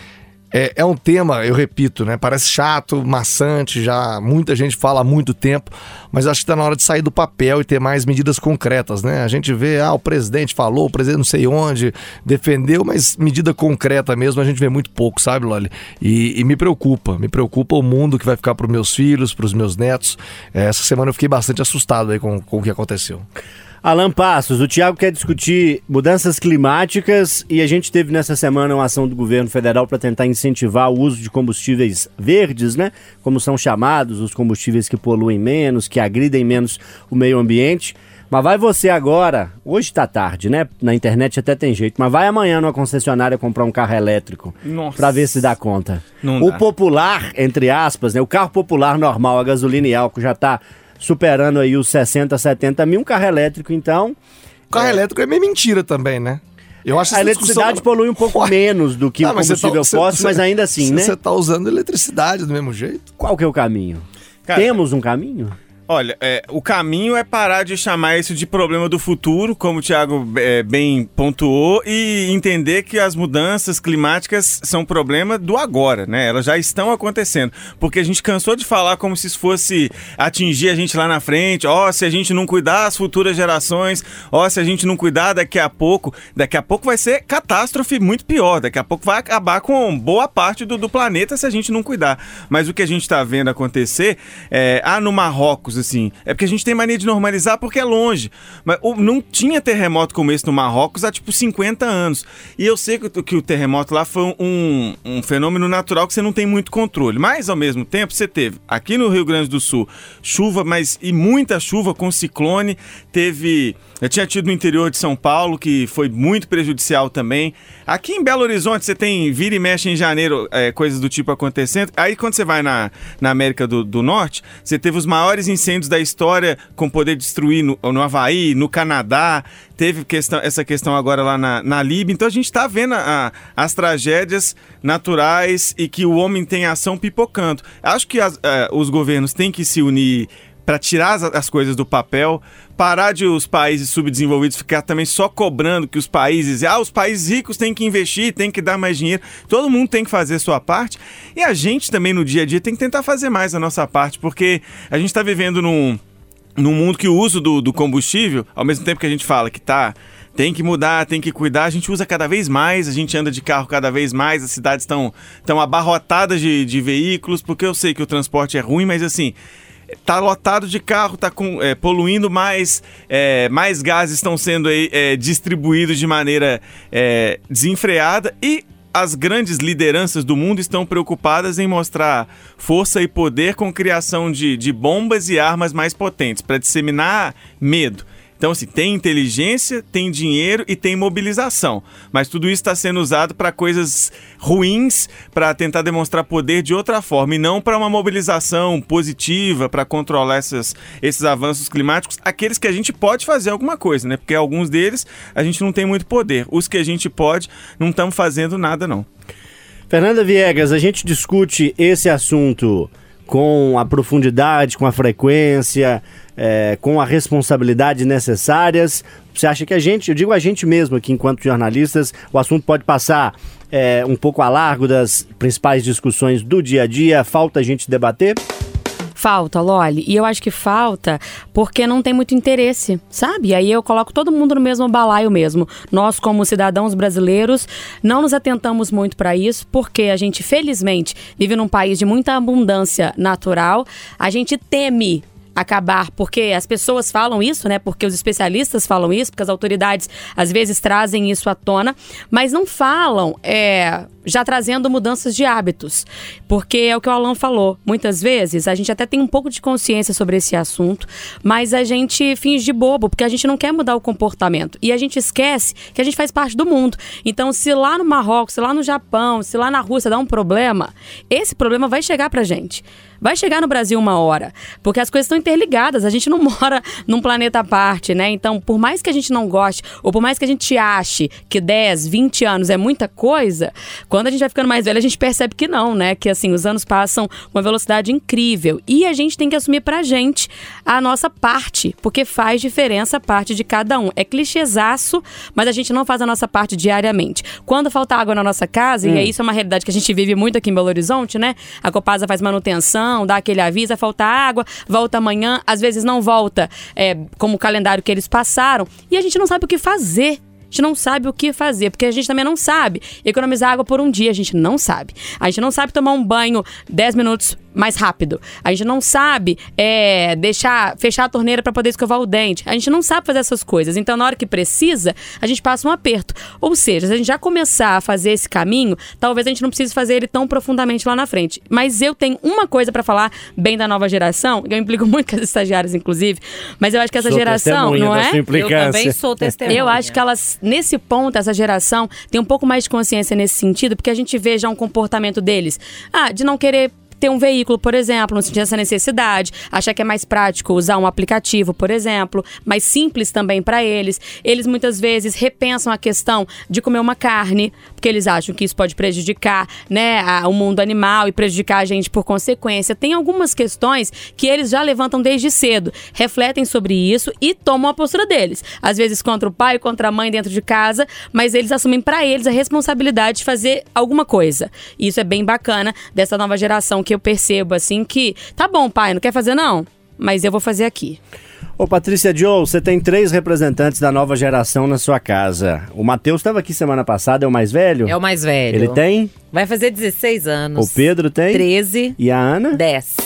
F: é, é um tema, eu repito, né? Parece chato, maçante, já muita gente fala há muito tempo, mas acho que está na hora de sair do papel e ter mais medidas concretas, né? A gente vê, ah, o presidente falou, o presidente não sei onde, defendeu, mas medida concreta mesmo a gente vê muito pouco, sabe, Loli? E, e me preocupa, me preocupa o mundo que vai ficar para os meus filhos, para os meus netos. É, essa semana eu fiquei bastante assustado aí com, com o que aconteceu.
B: Alan Passos, o Tiago quer discutir mudanças climáticas e a gente teve nessa semana uma ação do governo federal para tentar incentivar o uso de combustíveis verdes, né? Como são chamados, os combustíveis que poluem menos, que agridem menos o meio ambiente. Mas vai você agora, hoje tá tarde, né? Na internet até tem jeito, mas vai amanhã numa concessionária comprar um carro elétrico
C: Nossa.
B: para ver se dá conta.
C: Não
B: o
C: dá.
B: popular, entre aspas, né? O carro popular normal, a gasolina e álcool já tá superando aí os 60, 70 mil. Um carro elétrico, então,
F: O carro elétrico é meio mentira também, né? Eu acho
B: a eletricidade
F: discussão-
B: polui um pouco
F: Ué,
B: menos do que
F: ah,
B: o
F: tá-
B: combustível
F: você-
B: fóssil,
F: você-
B: mas ainda assim, né?
F: Você tá usando eletricidade do mesmo jeito?
B: Qual que é o caminho?
C: Cara,
B: Temos um caminho?
C: Olha, é, o caminho é parar de chamar isso de problema do futuro, como o Thiago é, bem pontuou, e entender que as mudanças climáticas são problema do agora, né? Elas já estão acontecendo. Porque a gente cansou de falar como se isso fosse atingir a gente lá na frente, ó, se a gente não cuidar as futuras gerações, ó, se a gente não cuidar daqui a pouco, daqui a pouco vai ser catástrofe muito pior, daqui a pouco vai acabar com boa parte do, do planeta se a gente não cuidar. Mas o que a gente está vendo acontecer é, ah, no Marrocos, assim, é porque a gente tem mania de normalizar porque é longe. Mas o- não tinha terremoto como esse no Marrocos há tipo 50 anos. E eu sei que, o- que o terremoto lá foi um, um fenômeno natural que você não tem muito controle. Mas ao mesmo tempo você teve aqui no Rio Grande do Sul chuva, mas e muita chuva com ciclone. Teve. Eu tinha tido no interior de São Paulo, que foi muito prejudicial também. Aqui em Belo Horizonte você tem vira e mexe em janeiro, é, coisas do tipo acontecendo. Aí quando você vai na, na América do, do Norte, você teve os maiores incêndios da história com poder destruir no, no Havaí, no Canadá. Teve questão, essa questão agora lá na, na Líbia. Então a gente está vendo a- a- as tragédias naturais e que o homem tem ação pipocando. Acho que as- eh, os governos têm que se unir para tirar as, as coisas do papel, parar de os países subdesenvolvidos ficar também só cobrando que os países, ah, os países ricos têm que investir, têm que dar mais dinheiro. Todo mundo tem que fazer sua parte e a gente também no dia a dia tem que tentar fazer mais a nossa parte, porque a gente está vivendo num num mundo que o uso do, do combustível, ao mesmo tempo que a gente fala que tá tem que mudar, tem que cuidar, a gente usa cada vez mais, a gente anda de carro cada vez mais, as cidades estão estão abarrotadas de, de veículos, porque eu sei que o transporte é ruim, mas assim, tá lotado de carro, tá com, é, poluindo mais, é, mais gases estão sendo é, distribuídos de maneira é, desenfreada e as grandes lideranças do mundo estão preocupadas em mostrar força e poder com criação de, de bombas e armas mais potentes para disseminar medo. Então, assim, tem inteligência, tem dinheiro e tem mobilização. Mas tudo isso está sendo usado para coisas ruins, para tentar demonstrar poder de outra forma, e não para uma mobilização positiva, para controlar essas, esses avanços climáticos, aqueles que a gente pode fazer alguma coisa, né? Porque alguns deles a gente não tem muito poder. Os que a gente pode, não estamos fazendo nada, não.
B: Fernanda Viegas, a gente discute esse assunto com a profundidade, com a frequência, é, com a responsabilidade necessárias. Você acha que a gente, eu digo a gente mesmo aqui enquanto jornalistas, o assunto pode passar é, um pouco a largo das principais discussões do dia a dia? Falta a gente debater?
D: Falta, Loli. E eu acho que falta porque não tem muito interesse, sabe? Aí eu coloco todo mundo no mesmo balaio mesmo. Nós, como cidadãos brasileiros, não nos atentamos muito para isso, porque a gente, felizmente, vive num país de muita abundância natural. A gente teme acabar, porque as pessoas falam isso, né? Porque os especialistas falam isso, porque as autoridades às vezes trazem isso à tona, mas não falam é, já trazendo mudanças de hábitos. Porque é o que o Alan falou. Muitas vezes a gente até tem um pouco de consciência sobre esse assunto, mas a gente finge de bobo, porque a gente não quer mudar o comportamento. E a gente esquece que a gente faz parte do mundo. Então, se lá no Marrocos, se lá no Japão, se lá na Rússia dá um problema, esse problema vai chegar pra gente. Vai chegar no Brasil uma hora, porque as coisas estão interligadas. A gente não <laughs> mora num planeta à parte, né? Então, por mais que a gente não goste, ou por mais que a gente ache que 10, 20 anos é muita coisa, quando a gente vai ficando mais velho, a gente percebe que não, né? Que assim, os anos passam com uma velocidade incrível. E a gente tem que assumir pra gente a nossa parte, porque faz diferença a parte de cada um. É clichêzaço, mas a gente não faz a nossa parte diariamente. Quando falta água na nossa casa, e é isso é uma realidade que a gente vive muito aqui em Belo Horizonte, né? A Copasa faz manutenção, dá aquele aviso, vai faltar água, volta amanhã, às vezes não volta, é, como o calendário que eles passaram, e a gente não sabe o que fazer. Gente não sabe o que fazer, porque a gente também não sabe economizar água por um dia, a gente não sabe. A gente não sabe tomar um banho 10 minutos mais rápido. A gente não sabe é, deixar fechar a torneira para poder escovar o dente. A gente não sabe fazer essas coisas. Então, na hora que precisa, a gente passa um aperto. Ou seja, se a gente já começar a fazer esse caminho, talvez a gente não precise fazer ele tão profundamente lá na frente. Mas eu tenho uma coisa para falar bem da nova geração, que eu implico muito com as estagiárias, inclusive. Mas eu acho que essa
B: Sou
D: geração, não é?
E: Eu também sou testemunha.
D: Eu acho que elas, nesse ponto, essa geração tem um pouco mais de consciência nesse sentido, porque a gente vê já um comportamento deles. Ah, de não querer ter um veículo, por exemplo, não sentir essa necessidade, achar que é mais prático usar um aplicativo, por exemplo, mais simples também para eles. Eles muitas vezes repensam a questão de comer uma carne, porque eles acham que isso pode prejudicar, né, a- o mundo animal e prejudicar a gente por consequência. Tem algumas questões que eles já levantam desde cedo, refletem sobre isso e tomam a postura deles. Às vezes contra o pai, contra a mãe dentro de casa, mas eles assumem para eles a responsabilidade de fazer alguma coisa. Isso é bem bacana dessa nova geração que eu percebo assim que, tá bom, pai, não quer fazer não, mas eu vou fazer aqui.
B: Ô, Patrícia Joe, você tem três representantes da nova geração na sua casa. O Matheus estava aqui semana passada, é o mais velho?
E: É o mais velho.
B: Ele tem?
E: Vai fazer 16 anos.
B: O Pedro tem?
E: 13.
B: E a Ana?
E: 10.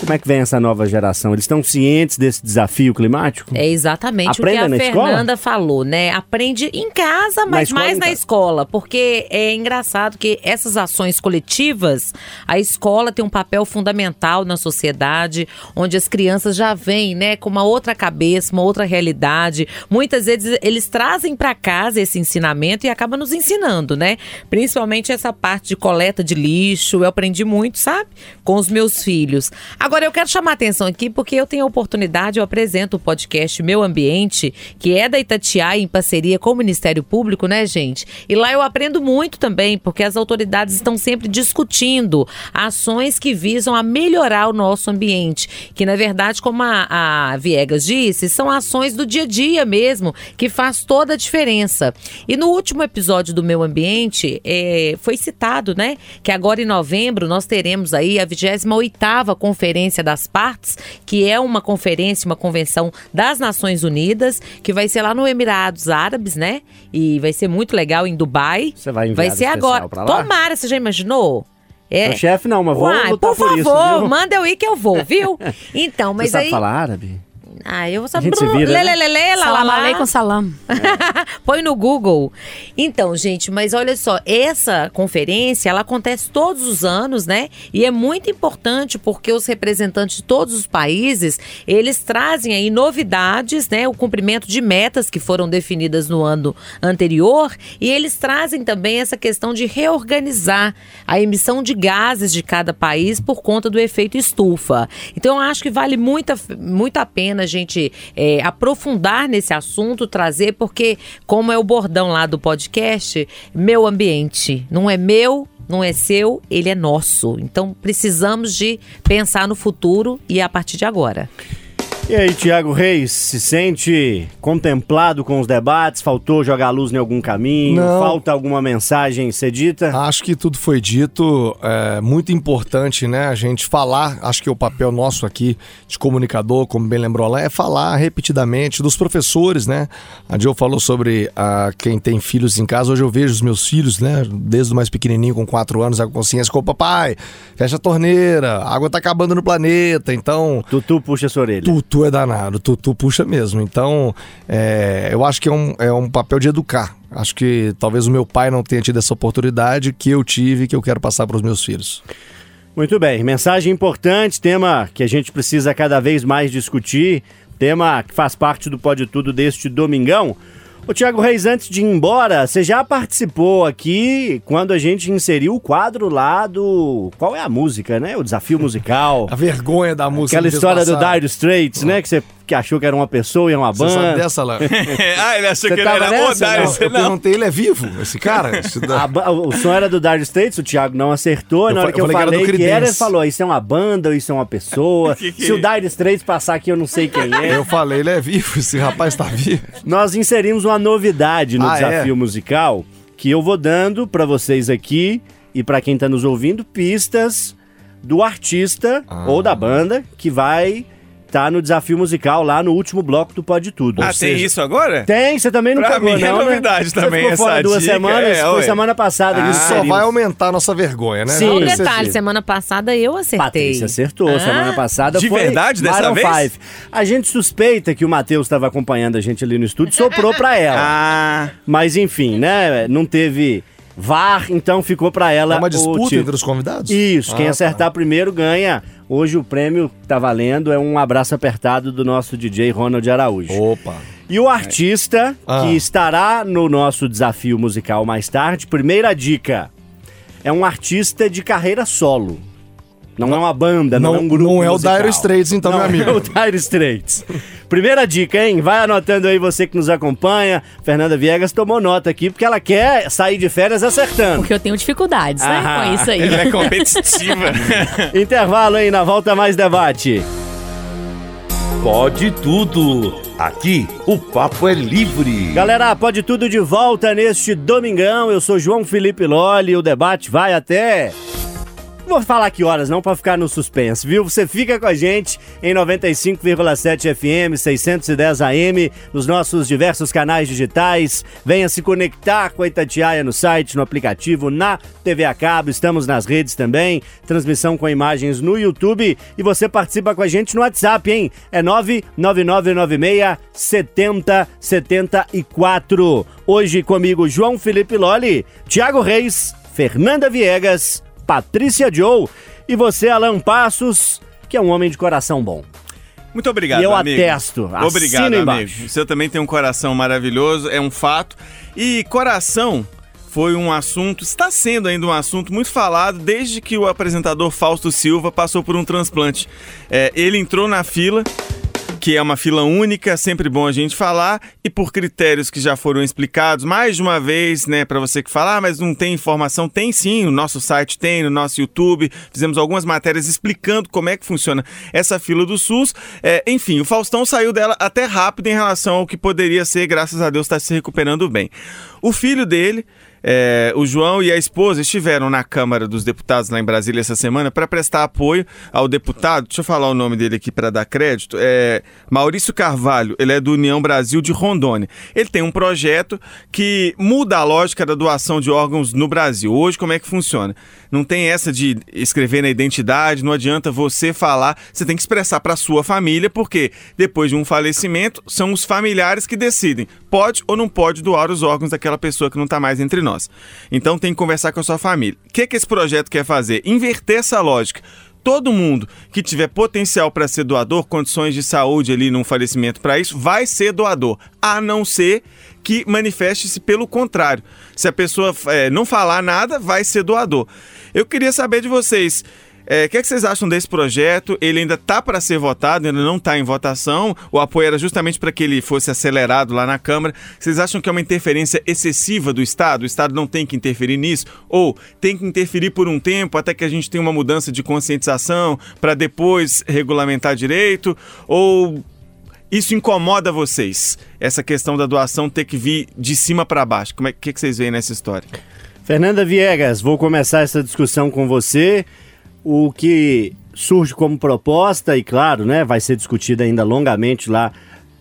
B: Como é que vem essa nova geração? Eles estão cientes desse desafio climático?
E: É exatamente
B: Aprende
E: o que a
B: na escola?
E: Fernanda falou, né? Aprende em casa, mas
B: escola,
E: mais na
B: casa.
E: escola. Porque é engraçado que essas ações coletivas, a escola tem um papel fundamental na sociedade, onde as crianças já vêm, né, com uma outra cabeça, uma outra realidade. Muitas vezes eles trazem para casa esse ensinamento e acabam nos ensinando, né? Principalmente essa parte de coleta de lixo. Eu aprendi muito, sabe? Com os meus filhos. Agora eu quero chamar a atenção aqui porque eu tenho a oportunidade, eu apresento o podcast Meu Ambiente, que é da Itatiaia em parceria com o Ministério Público, né, gente? E lá eu aprendo muito também, porque as autoridades estão sempre discutindo ações que visam a melhorar o nosso ambiente, que na verdade, como a, a Viegas disse, são ações do dia a dia mesmo, que faz toda a diferença. E no último episódio do Meu Ambiente, eh, foi citado, né, que agora em novembro nós teremos aí a 28ª Conferência das Partes, que é uma conferência, uma convenção das Nações Unidas, que vai ser lá no Emirados Árabes, né? E vai ser muito legal em Dubai.
B: Você vai enviar
E: Vai ser agora.
B: pra lá?
E: Tomara, você já imaginou? É.
B: Meu chefe não, mas vou
E: Uai,
B: lutar
E: por
B: por
E: favor,
B: isso,
E: manda eu ir que eu vou, viu? <laughs> Então, mas
B: Você sabe
E: aí.
B: falar árabe?
E: Ah, eu vou saber.
B: gente né?
E: Lelelele, lá, lá,
D: Salam
E: lá.
D: aleikum salam. <laughs>
E: Põe no Google. Então, gente, mas olha só, essa conferência, ela acontece todos os anos, né? E é muito importante porque os representantes de todos os países, eles trazem aí novidades, né? O cumprimento de metas que foram definidas no ano anterior e eles trazem também essa questão de reorganizar a emissão de gases de cada país por conta do efeito estufa. Então, eu acho que vale muito, a- muito a pena a gente é, aprofundar nesse assunto, trazer, porque, como é o bordão lá do podcast, meu ambiente não é meu. Não é seu, ele é nosso. Então precisamos de pensar no futuro e a partir de agora.
B: E aí, Tiago Reis, se sente contemplado com os debates? Faltou jogar luz em algum caminho?
F: Não.
B: Falta alguma mensagem ser dita?
F: Acho que tudo foi dito. É muito importante, né? A gente falar. Acho que o papel nosso aqui de comunicador, como bem lembrou lá, é falar repetidamente dos professores, né? A Joe falou sobre ah, quem tem filhos em casa. Hoje eu vejo os meus filhos, né? Desde o mais pequenininho, com 4 anos, com consciência, com papai, fecha a torneira, a água tá acabando no planeta. Então,
B: Tutu puxa sua orelha.
F: Tutu é danado, Tutu puxa mesmo. Então, é, eu acho que é um, é um papel de educar. Acho que talvez o meu pai não tenha tido essa oportunidade que eu tive e que eu quero passar para os meus filhos.
B: Muito bem, mensagem importante, tema que a gente precisa cada vez mais discutir, tema que faz parte do Pode Tudo deste domingão. Ô Tiago Reis, antes de ir embora, você já participou aqui quando a gente inseriu o quadro lá do... Qual é a música, né? O desafio musical. <laughs>
F: A vergonha da música.
B: Aquela história do. Dire Straits, né? Que você que achou que era uma pessoa e é uma
F: Você sabe
B: banda.
F: dessa lá? <laughs>
C: ah, ele achou
B: Você
C: que ele era
B: nessa, não?
C: você
F: Eu
C: não.
F: perguntei, ele é vivo, esse cara? <laughs> Esse da-
B: A ba- o som era do Dire Straits, o Thiago não acertou.
F: Eu
B: Na hora que eu
F: eu falei que era
B: falei que era, ele falou: Isso é uma banda ou isso é uma pessoa? <laughs>
C: Que que-
B: Se o Dire Straits passar aqui, eu não sei quem é.
F: Eu falei, ele é vivo, esse rapaz tá vivo.
B: Nós inserimos uma novidade no
F: Ah,
B: desafio
F: é?
B: musical que eu vou dando pra vocês aqui e pra quem tá nos ouvindo pistas do artista
F: Ah.
B: ou da banda que vai estar no desafio musical lá no último bloco do Pode Tudo.
C: Ah,
B: Ou
C: tem
B: seja,
C: isso agora?
B: Tem, você também não
C: Pra
B: pegou,
C: mim é
B: não, né?
C: novidade
B: Você
C: também
B: ficou fora
C: essa
B: duas
C: dica,
B: semanas,
C: é,
B: foi
C: ué.
B: semana passada. que
C: Ah.
F: Isso só vai aumentar a nossa vergonha, né?
B: Sim.
E: Só um detalhe, semana passada eu acertei.
B: Patrícia acertou.
E: Ah,
B: Semana passada
C: de
B: foi
C: verdade, dessa
B: Maroon
C: vez?
B: 5. A gente suspeita que o Matheus estava acompanhando a gente ali no estúdio, soprou pra ela. <laughs>
C: Ah,
B: Mas enfim, né? Não teve VAR, então ficou pra ela
F: É uma disputa entre os convidados?
B: Isso, quem
F: Ah,
B: acertar primeiro ganha. Hoje o prêmio tá valendo é um abraço apertado do nosso DJ Ronald Araújo.
F: tá. Opa.
B: E o artista
F: Ah.
B: que estará no nosso desafio musical mais tarde, primeira dica, é um artista de carreira solo. Não é uma banda, não,
F: Não,
B: é um grupo
F: não é o. Dire Straits, então,
B: não
F: meu amigo.
B: é o Dire Straits. Primeira dica, hein? Vai anotando aí você que nos acompanha. Fernanda Viegas tomou nota aqui porque ela quer sair de férias acertando.
D: Porque eu tenho dificuldades, né?
B: Ah,
D: Com isso aí.
C: Ela é competitiva. <laughs>
B: Intervalo aí na volta mais debate.
A: Pode tudo. Aqui o papo é livre.
B: Galera, pode tudo de volta neste domingão. Eu sou João Felipe Lolli. O debate vai até. Vou falar que horas não pra ficar no suspense, viu? Você fica com a gente em 95,7 FM, 610 AM, nos nossos diversos canais digitais. Venha se conectar com a Itatiaia no site, no aplicativo, na TV a cabo. Estamos nas redes também. Transmissão com imagens no YouTube. E você participa com a gente no WhatsApp, hein? É 99996 7074. Hoje comigo, João Felipe Lolli, Thiago Reis, Fernanda Viegas, Patrícia Joe e você, Alan Passos, que é um homem de coração bom.
C: Muito obrigado,
B: E eu
C: amigo.
B: atesto.
C: Obrigado, amigo.
B: embaixo.
C: O seu também tem um coração maravilhoso, é um fato. E coração foi um assunto, está sendo ainda um assunto muito falado desde que o apresentador Fausto Silva passou por um transplante. É, ele entrou na fila, que é uma fila única, sempre bom a gente falar, e por critérios que já foram explicados mais de uma vez, né, para você que fala, ah, mas não tem informação, tem sim, no nosso site tem, no nosso YouTube, fizemos algumas matérias explicando como é que funciona essa fila do SUS. É, enfim, o Faustão saiu dela até rápido em relação ao que poderia ser, graças a Deus está se recuperando bem. O filho dele, é, o João e a esposa estiveram na Câmara dos Deputados lá em Brasília essa semana para prestar apoio ao deputado. Deixa eu falar o nome dele aqui para dar crédito. É Maurício Carvalho. Ele é do União Brasil de Rondônia. Ele tem um projeto que muda a lógica da doação de órgãos no Brasil. Hoje, como é que funciona? Não tem essa de escrever na identidade. Não adianta você falar. Você tem que expressar para sua família, porque depois de um falecimento são os familiares que decidem pode ou não pode doar os órgãos daquela pessoa que não está mais entre nós. Então tem que conversar com a sua família. O que, que esse projeto quer fazer? Inverter essa lógica. Todo mundo que tiver potencial para ser doador, condições de saúde ali num falecimento para isso, vai ser doador, a não ser que manifeste-se pelo contrário. Se a pessoa eh, não falar nada, vai ser doador. Eu queria saber de vocês. É, O que, é que vocês acham desse projeto? Ele ainda está para ser votado, ainda não está em votação. O apoio era justamente para que ele fosse acelerado lá na Câmara. Vocês acham que é uma interferência excessiva do Estado? O Estado não tem que interferir nisso? Ou tem que interferir por um tempo até que a gente tenha uma mudança de conscientização para depois regulamentar direito? Ou isso incomoda vocês? Essa questão da doação ter que vir de cima para baixo? Como é que, que vocês veem nessa história?
B: Fernanda Viegas, vou começar essa discussão com você. O que surge como proposta, e claro, né, vai ser discutido ainda longamente lá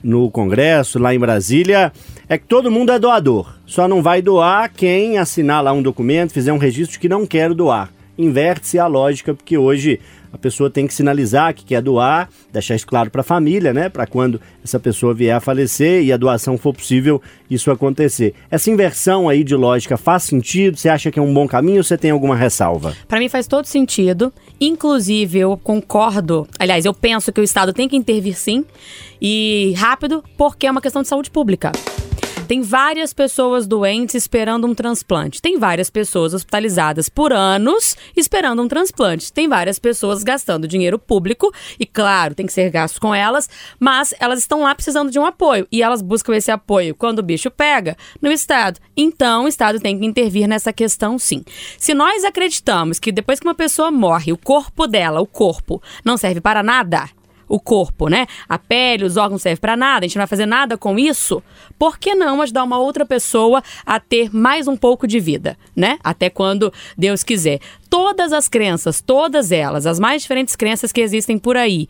B: no Congresso, lá em Brasília, é que todo mundo é doador. Só não vai doar quem assinar lá um documento, fizer um registro que não quer doar. Inverte-se a lógica, porque hoje a pessoa tem que sinalizar que quer doar, deixar isso claro para a família, né? Para quando essa pessoa vier a falecer e a doação for possível, isso acontecer. Essa inversão aí de lógica faz sentido? Você acha que é um bom caminho ou você tem alguma ressalva?
D: Para mim faz todo sentido. Inclusive, eu concordo. Aliás, eu penso que o Estado tem que intervir sim. E rápido, porque é uma questão de saúde pública. Tem várias pessoas doentes esperando um transplante. Tem várias pessoas hospitalizadas por anos esperando um transplante. Tem várias pessoas gastando dinheiro público e, claro, tem que ser gasto com elas, mas elas estão lá precisando de um apoio e elas buscam esse apoio quando o bicho pega no Estado. Então, o Estado tem que intervir nessa questão, sim. Se nós acreditamos que depois que uma pessoa morre, o corpo dela, o corpo, não serve para nada, o corpo, né? A pele, os órgãos não servem para nada, a gente não vai fazer nada com isso. Por que não ajudar uma outra pessoa a ter mais um pouco de vida, né? Até quando Deus quiser. Todas as crenças, todas elas, as mais diferentes crenças que existem por aí,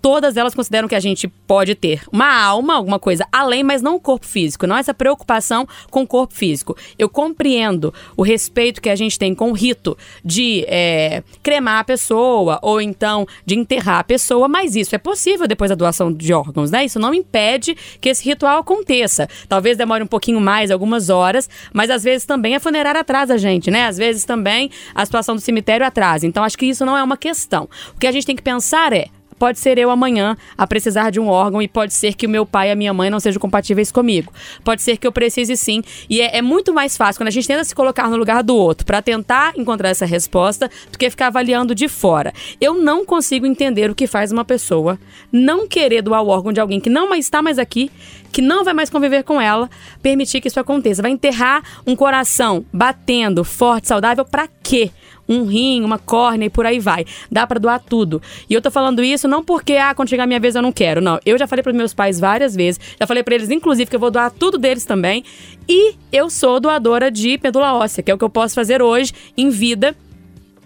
D: todas elas consideram que a gente pode ter uma alma, alguma coisa além, mas não o corpo físico, não essa preocupação com o corpo físico. Eu compreendo o respeito que a gente tem com o rito de é, cremar a pessoa ou então de enterrar a pessoa, mas isso é possível depois da doação de órgãos, né? Isso não impede que esse ritual aconteça. Talvez demore um pouquinho mais, algumas horas, mas às vezes também a funerária atrasa a gente, né? Às vezes também a situação do cemitério atrasa. Então acho que isso não é uma questão. O que a gente tem que pensar é pode ser eu amanhã a precisar de um órgão e pode ser que o meu pai e a minha mãe não sejam compatíveis comigo. Pode ser que eu precise sim. E é, é muito mais fácil quando a gente tenta se colocar no lugar do outro para tentar encontrar essa resposta do que ficar avaliando de fora. Eu não consigo entender o que faz uma pessoa não querer doar o órgão de alguém que não está mais aqui, que não vai mais conviver com ela, permitir que isso aconteça. Vai enterrar um coração batendo, forte, saudável, pra quê? Um rim, uma córnea e por aí vai. Dá pra doar tudo. E eu tô falando isso não porque, ah, quando chegar a minha vez eu não quero. Não. Eu já falei pros meus pais várias vezes. Já falei pra eles, inclusive, que eu vou doar tudo deles também. E eu sou doadora de medula óssea, que é o que eu posso fazer hoje, em vida.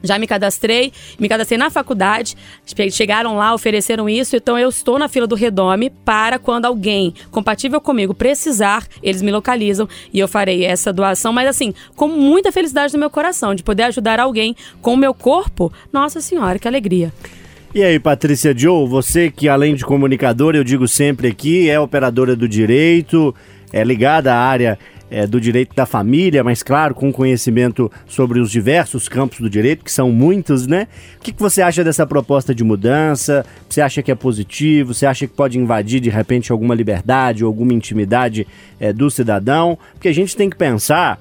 D: Já me cadastrei, me cadastrei na faculdade, che- chegaram lá, ofereceram isso, então eu estou na fila do Redome para quando alguém compatível comigo precisar, eles me localizam e eu farei essa doação, mas assim, com muita felicidade no meu coração, de poder ajudar alguém com o meu corpo, nossa senhora, que alegria.
B: E aí, Patrícia Joe, você que além de comunicadora, eu digo sempre aqui, é operadora do direito, é ligada à área é, do direito da família, mas claro, com conhecimento sobre os diversos campos do direito, que são muitos, né? O que, que você acha dessa proposta de mudança? Você acha que é positivo? Você acha que pode invadir de repente alguma liberdade alguma intimidade é, do cidadão? Porque a gente tem que pensar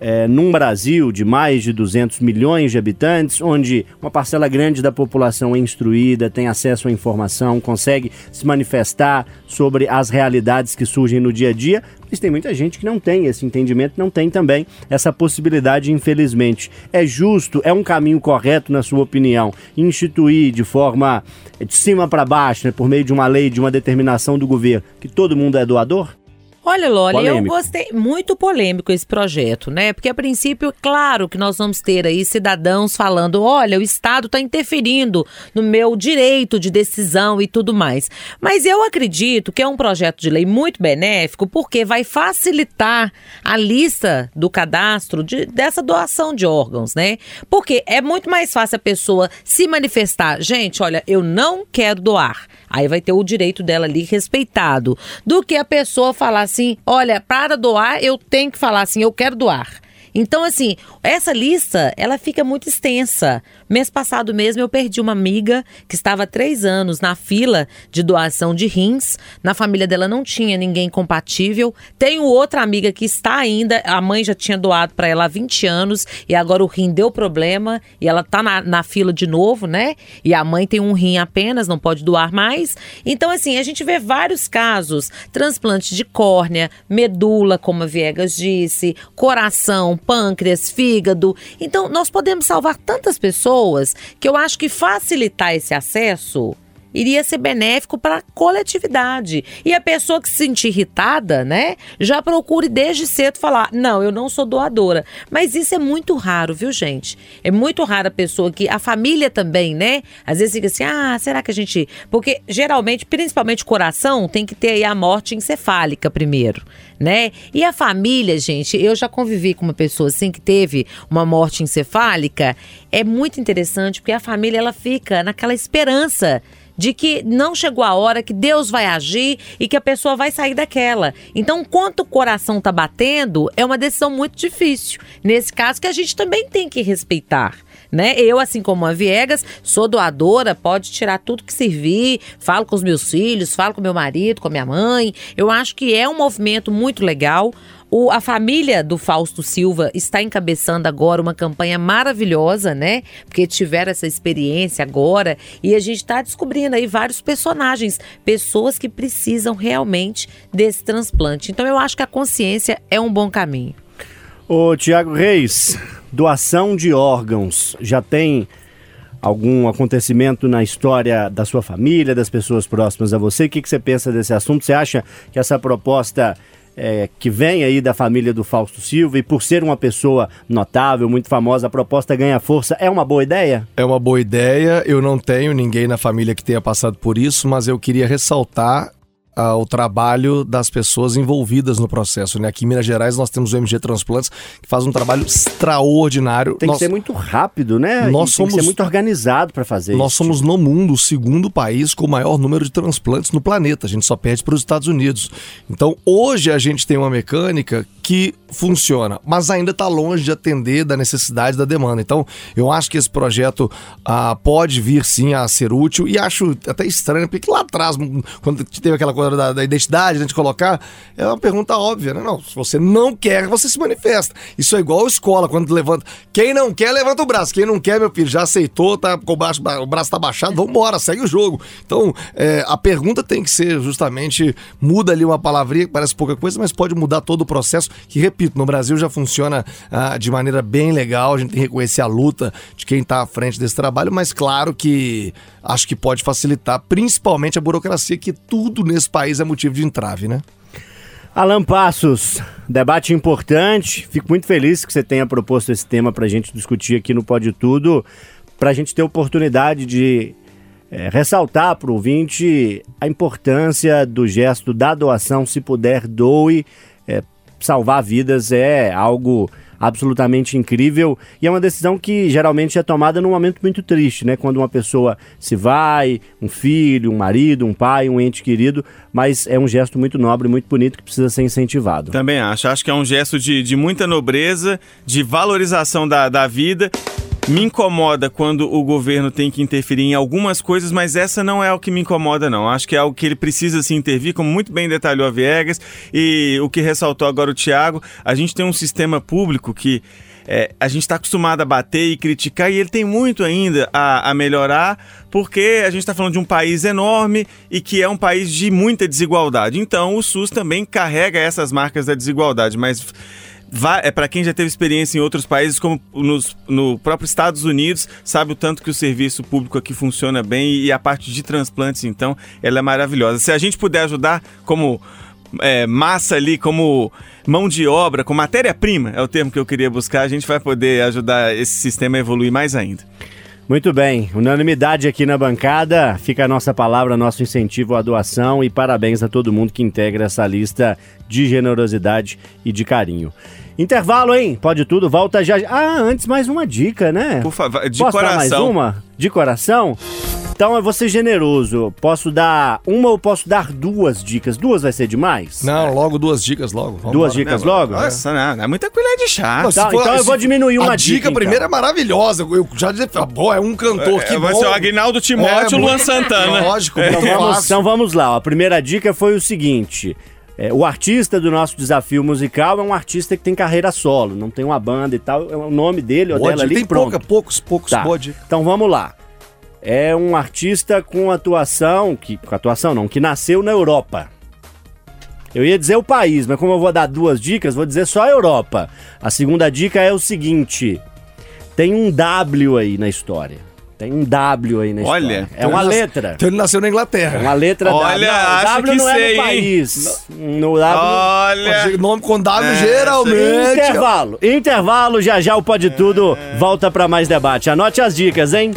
B: é, num Brasil de mais de 200 milhões de habitantes, onde uma parcela grande da população é instruída, tem acesso à informação, consegue se manifestar sobre as realidades que surgem no dia a dia, mas tem muita gente que não tem esse entendimento, não tem também essa possibilidade, infelizmente. É justo, é um caminho correto, na sua opinião, instituir de forma de cima para baixo, né, por meio de uma lei, de uma determinação do governo, que todo mundo é doador?
E: Olha, Loli, eu gostei muito polêmico esse projeto, né? Porque a princípio, claro que nós vamos ter aí cidadãos falando: olha, o Estado está interferindo no meu direito de decisão e tudo mais. Mas eu acredito que é um projeto de lei muito benéfico porque vai facilitar a lista do cadastro de- dessa doação de órgãos, né? Porque é muito mais fácil a pessoa se manifestar: gente, olha, eu não quero doar. Aí vai ter o direito dela ali respeitado. Do que a pessoa falar assim: olha, para doar, eu tenho que falar assim, eu quero doar. Então, assim, essa lista, ela fica muito extensa. Mês passado mesmo, eu perdi uma amiga que estava há três anos na fila de doação de rins. Na família dela não tinha ninguém compatível. Tenho outra amiga que está ainda, a mãe já tinha doado para ela há 20 anos e agora o rim deu problema e ela tá na, na fila de novo, né? E a mãe tem um rim apenas, não pode doar mais. Então, assim, a gente vê vários casos: transplante de córnea, medula, como a Viegas disse, coração, pâncreas, fígado. Então, nós podemos salvar tantas pessoas que eu acho que facilitar esse acesso iria ser benéfico para a coletividade. E a pessoa que se sentir irritada, né, já procure desde cedo falar: "Não, eu não sou doadora". Mas isso é muito raro, viu, gente? É muito raro a pessoa que a família também, né? Às vezes fica assim: "Ah, será que a gente, porque geralmente, principalmente coração, tem que ter aí a morte encefálica primeiro, né? E a família, gente, eu já convivi com uma pessoa assim que teve uma morte encefálica, é muito interessante porque a família ela fica naquela esperança de que não chegou a hora, que Deus vai agir e que a pessoa vai sair daquela. Então, enquanto o coração tá batendo, é uma decisão muito difícil. Nesse caso, que a gente também tem que respeitar. Né? Eu, assim como a Viegas, sou doadora, pode tirar tudo que servir, falo com os meus filhos, falo com meu marido, com a minha mãe. Eu acho que é um movimento muito legal. O- a família do Fausto Silva está encabeçando agora uma campanha maravilhosa, né? Porque tiveram essa experiência agora e a gente está descobrindo aí vários personagens, pessoas que precisam realmente desse transplante. Então eu acho que a consciência é um bom caminho.
B: Ô, Tiago Reis, doação de órgãos já tem algum acontecimento na história da sua família, das pessoas próximas a você? O que, que você pensa desse assunto? Você acha que essa proposta é, que vem aí da família do Fausto Silva e por ser uma pessoa notável, muito famosa, a proposta ganha força, é uma boa ideia?
F: É uma boa ideia. Eu não tenho ninguém na família que tenha passado por isso, mas eu queria ressaltar ah, o trabalho das pessoas envolvidas no processo. Né? Aqui em Minas Gerais nós temos o MG Transplantes, que faz um trabalho extraordinário.
B: Tem
F: Nós-
B: que ser muito rápido, né?
F: Nós
B: E tem que
F: somos-
B: ser muito organizado para fazer
F: Nós
B: isso.
F: somos no mundo o segundo país com o maior número de transplantes no planeta. A gente só perde para os Estados Unidos. Então, hoje a gente tem uma mecânica que funciona, mas ainda está longe de atender da necessidade da demanda. Então, eu acho que esse projeto ah, pode vir sim a ser útil e acho até estranho, porque lá atrás, quando teve aquela coisa da, da identidade, a gente colocar, é uma pergunta óbvia, né? Não, se você não quer, você se manifesta. Isso é igual escola, quando levanta. Quem não quer, levanta o braço. Quem não quer, meu filho, já aceitou, tá com o braço, o braço tá baixado, vambora, segue o jogo. Então, é, a pergunta tem que ser justamente, muda ali uma palavrinha que parece pouca coisa, mas pode mudar todo o processo, que, repito, no Brasil já funciona ah, de maneira bem legal, a gente tem que reconhecer a luta de quem tá à frente desse trabalho, mas claro que acho que pode facilitar, principalmente a burocracia, que tudo nesse país é motivo de entrave, né?
B: Alan Passos, debate importante. Fico muito feliz que você tenha proposto esse tema para a gente discutir aqui no Pode Tudo, para a gente ter oportunidade de eh, ressaltar para o ouvinte a importância do gesto da doação. Se puder, doe. Eh, salvar vidas é algo absolutamente incrível e é uma decisão que geralmente é tomada num momento muito triste, né? Quando uma pessoa se vai, um filho, um marido, um pai, um ente querido, mas é um gesto muito nobre, muito bonito que precisa ser incentivado.
C: Também acho. Acho que é um gesto de, de muita nobreza, de valorização da, da vida. Me incomoda quando o governo tem que interferir em algumas coisas, mas essa não é o que me incomoda, não. Acho que é algo que ele precisa se intervir, como muito bem detalhou a Viegas, e o que ressaltou agora o Tiago, a gente tem um sistema público que é, a gente está acostumado a bater e criticar, e ele tem muito ainda a, a melhorar, porque a gente está falando de um país enorme e que é um país de muita desigualdade. Então, o SUS também carrega essas marcas da desigualdade, mas é para quem já teve experiência em outros países, como nos, no próprio Estados Unidos, sabe o tanto que o serviço público aqui funciona bem e a parte de transplantes, então, ela é maravilhosa. Se a gente puder ajudar como é, massa ali, como mão de obra, como matéria-prima, é o termo que eu queria buscar, a gente vai poder ajudar esse sistema a evoluir mais ainda.
B: Muito bem, unanimidade aqui na bancada. Fica a nossa palavra, nosso incentivo à doação e parabéns a todo mundo que integra essa lista de generosidade e de carinho. Intervalo, hein? Pode tudo, volta já. Ah, antes mais uma dica, né?
C: Por favor, de
B: Posso dar mais
C: coração.
B: uma? De coração? Então eu vou ser generoso. Posso dar uma ou posso dar duas dicas? Duas vai ser demais?
F: Não, logo duas dicas logo. Vamos
B: Duas
F: embora.
B: dicas
C: Não,
B: logo?
C: Nossa, não, é muita colher de chá.
F: Não,
B: Tá, então eu vou diminuir uma
F: a
B: dica,
F: dica
B: então.
F: primeira é maravilhosa. Eu já disse, ah, pô, é um cantor que
C: É, vai
F: bom.
C: ser o Aguinaldo Timóteo
F: É,
C: Luan
F: muito-
C: Santana.
F: Lógico,
B: Então
F: muito
B: vamos, então vamos lá. ó. A primeira dica foi o seguinte: é, o artista do nosso desafio musical é um artista que tem carreira solo, não tem uma banda e tal. É o nome dele ou dela ali
F: Tem
B: pronto.
F: pouca, poucos, poucos.
B: Tá.
F: Dica.
B: Então vamos lá. É um artista com atuação, que com atuação não, que nasceu na Europa. Eu ia dizer o país, mas como eu vou dar duas dicas, vou dizer só a Europa. A segunda dica é o seguinte: tem um W aí na história. Tem um W aí na
C: Olha,
B: história. É uma
F: Então nas-
B: letra.
F: Então ele nasceu na Inglaterra.
B: É uma letra
C: Olha,
B: W. Não,
C: acho
B: W
C: que
B: não é
C: sei,
B: no
C: hein?
B: país. No W.
C: Olha,
F: Nome com W
C: É,
F: geralmente.
B: Intervalo. Intervalo, já já o Pode Tudo volta pra mais debate. Anote as dicas, hein?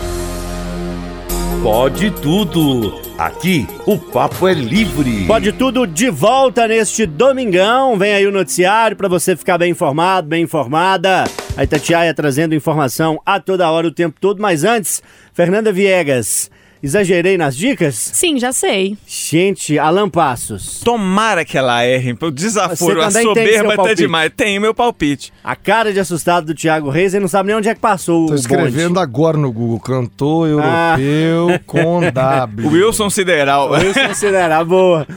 A: Pode tudo. Aqui o papo é livre.
B: Pode Tudo de volta neste domingão. Vem aí o noticiário pra você ficar bem informado, bem informada. A Itatiaia trazendo informação a toda hora, o tempo todo. Mas antes, Fernanda Viegas, exagerei nas dicas?
D: Sim, já sei.
B: Gente, Alan Passos.
C: tomara que ela erre. O desaforo,
B: Você
C: a
B: também tem seu
C: soberba tá
B: palpite?
C: demais. Tem meu palpite.
B: A cara de assustado do Thiago Reis, ele não sabe nem onde é que passou
F: Tô
B: o
F: escrevendo
B: bonde.
F: agora no Google. Cantor europeu com <laughs> W.
C: Wilson Sideral.
B: Wilson considerar boa.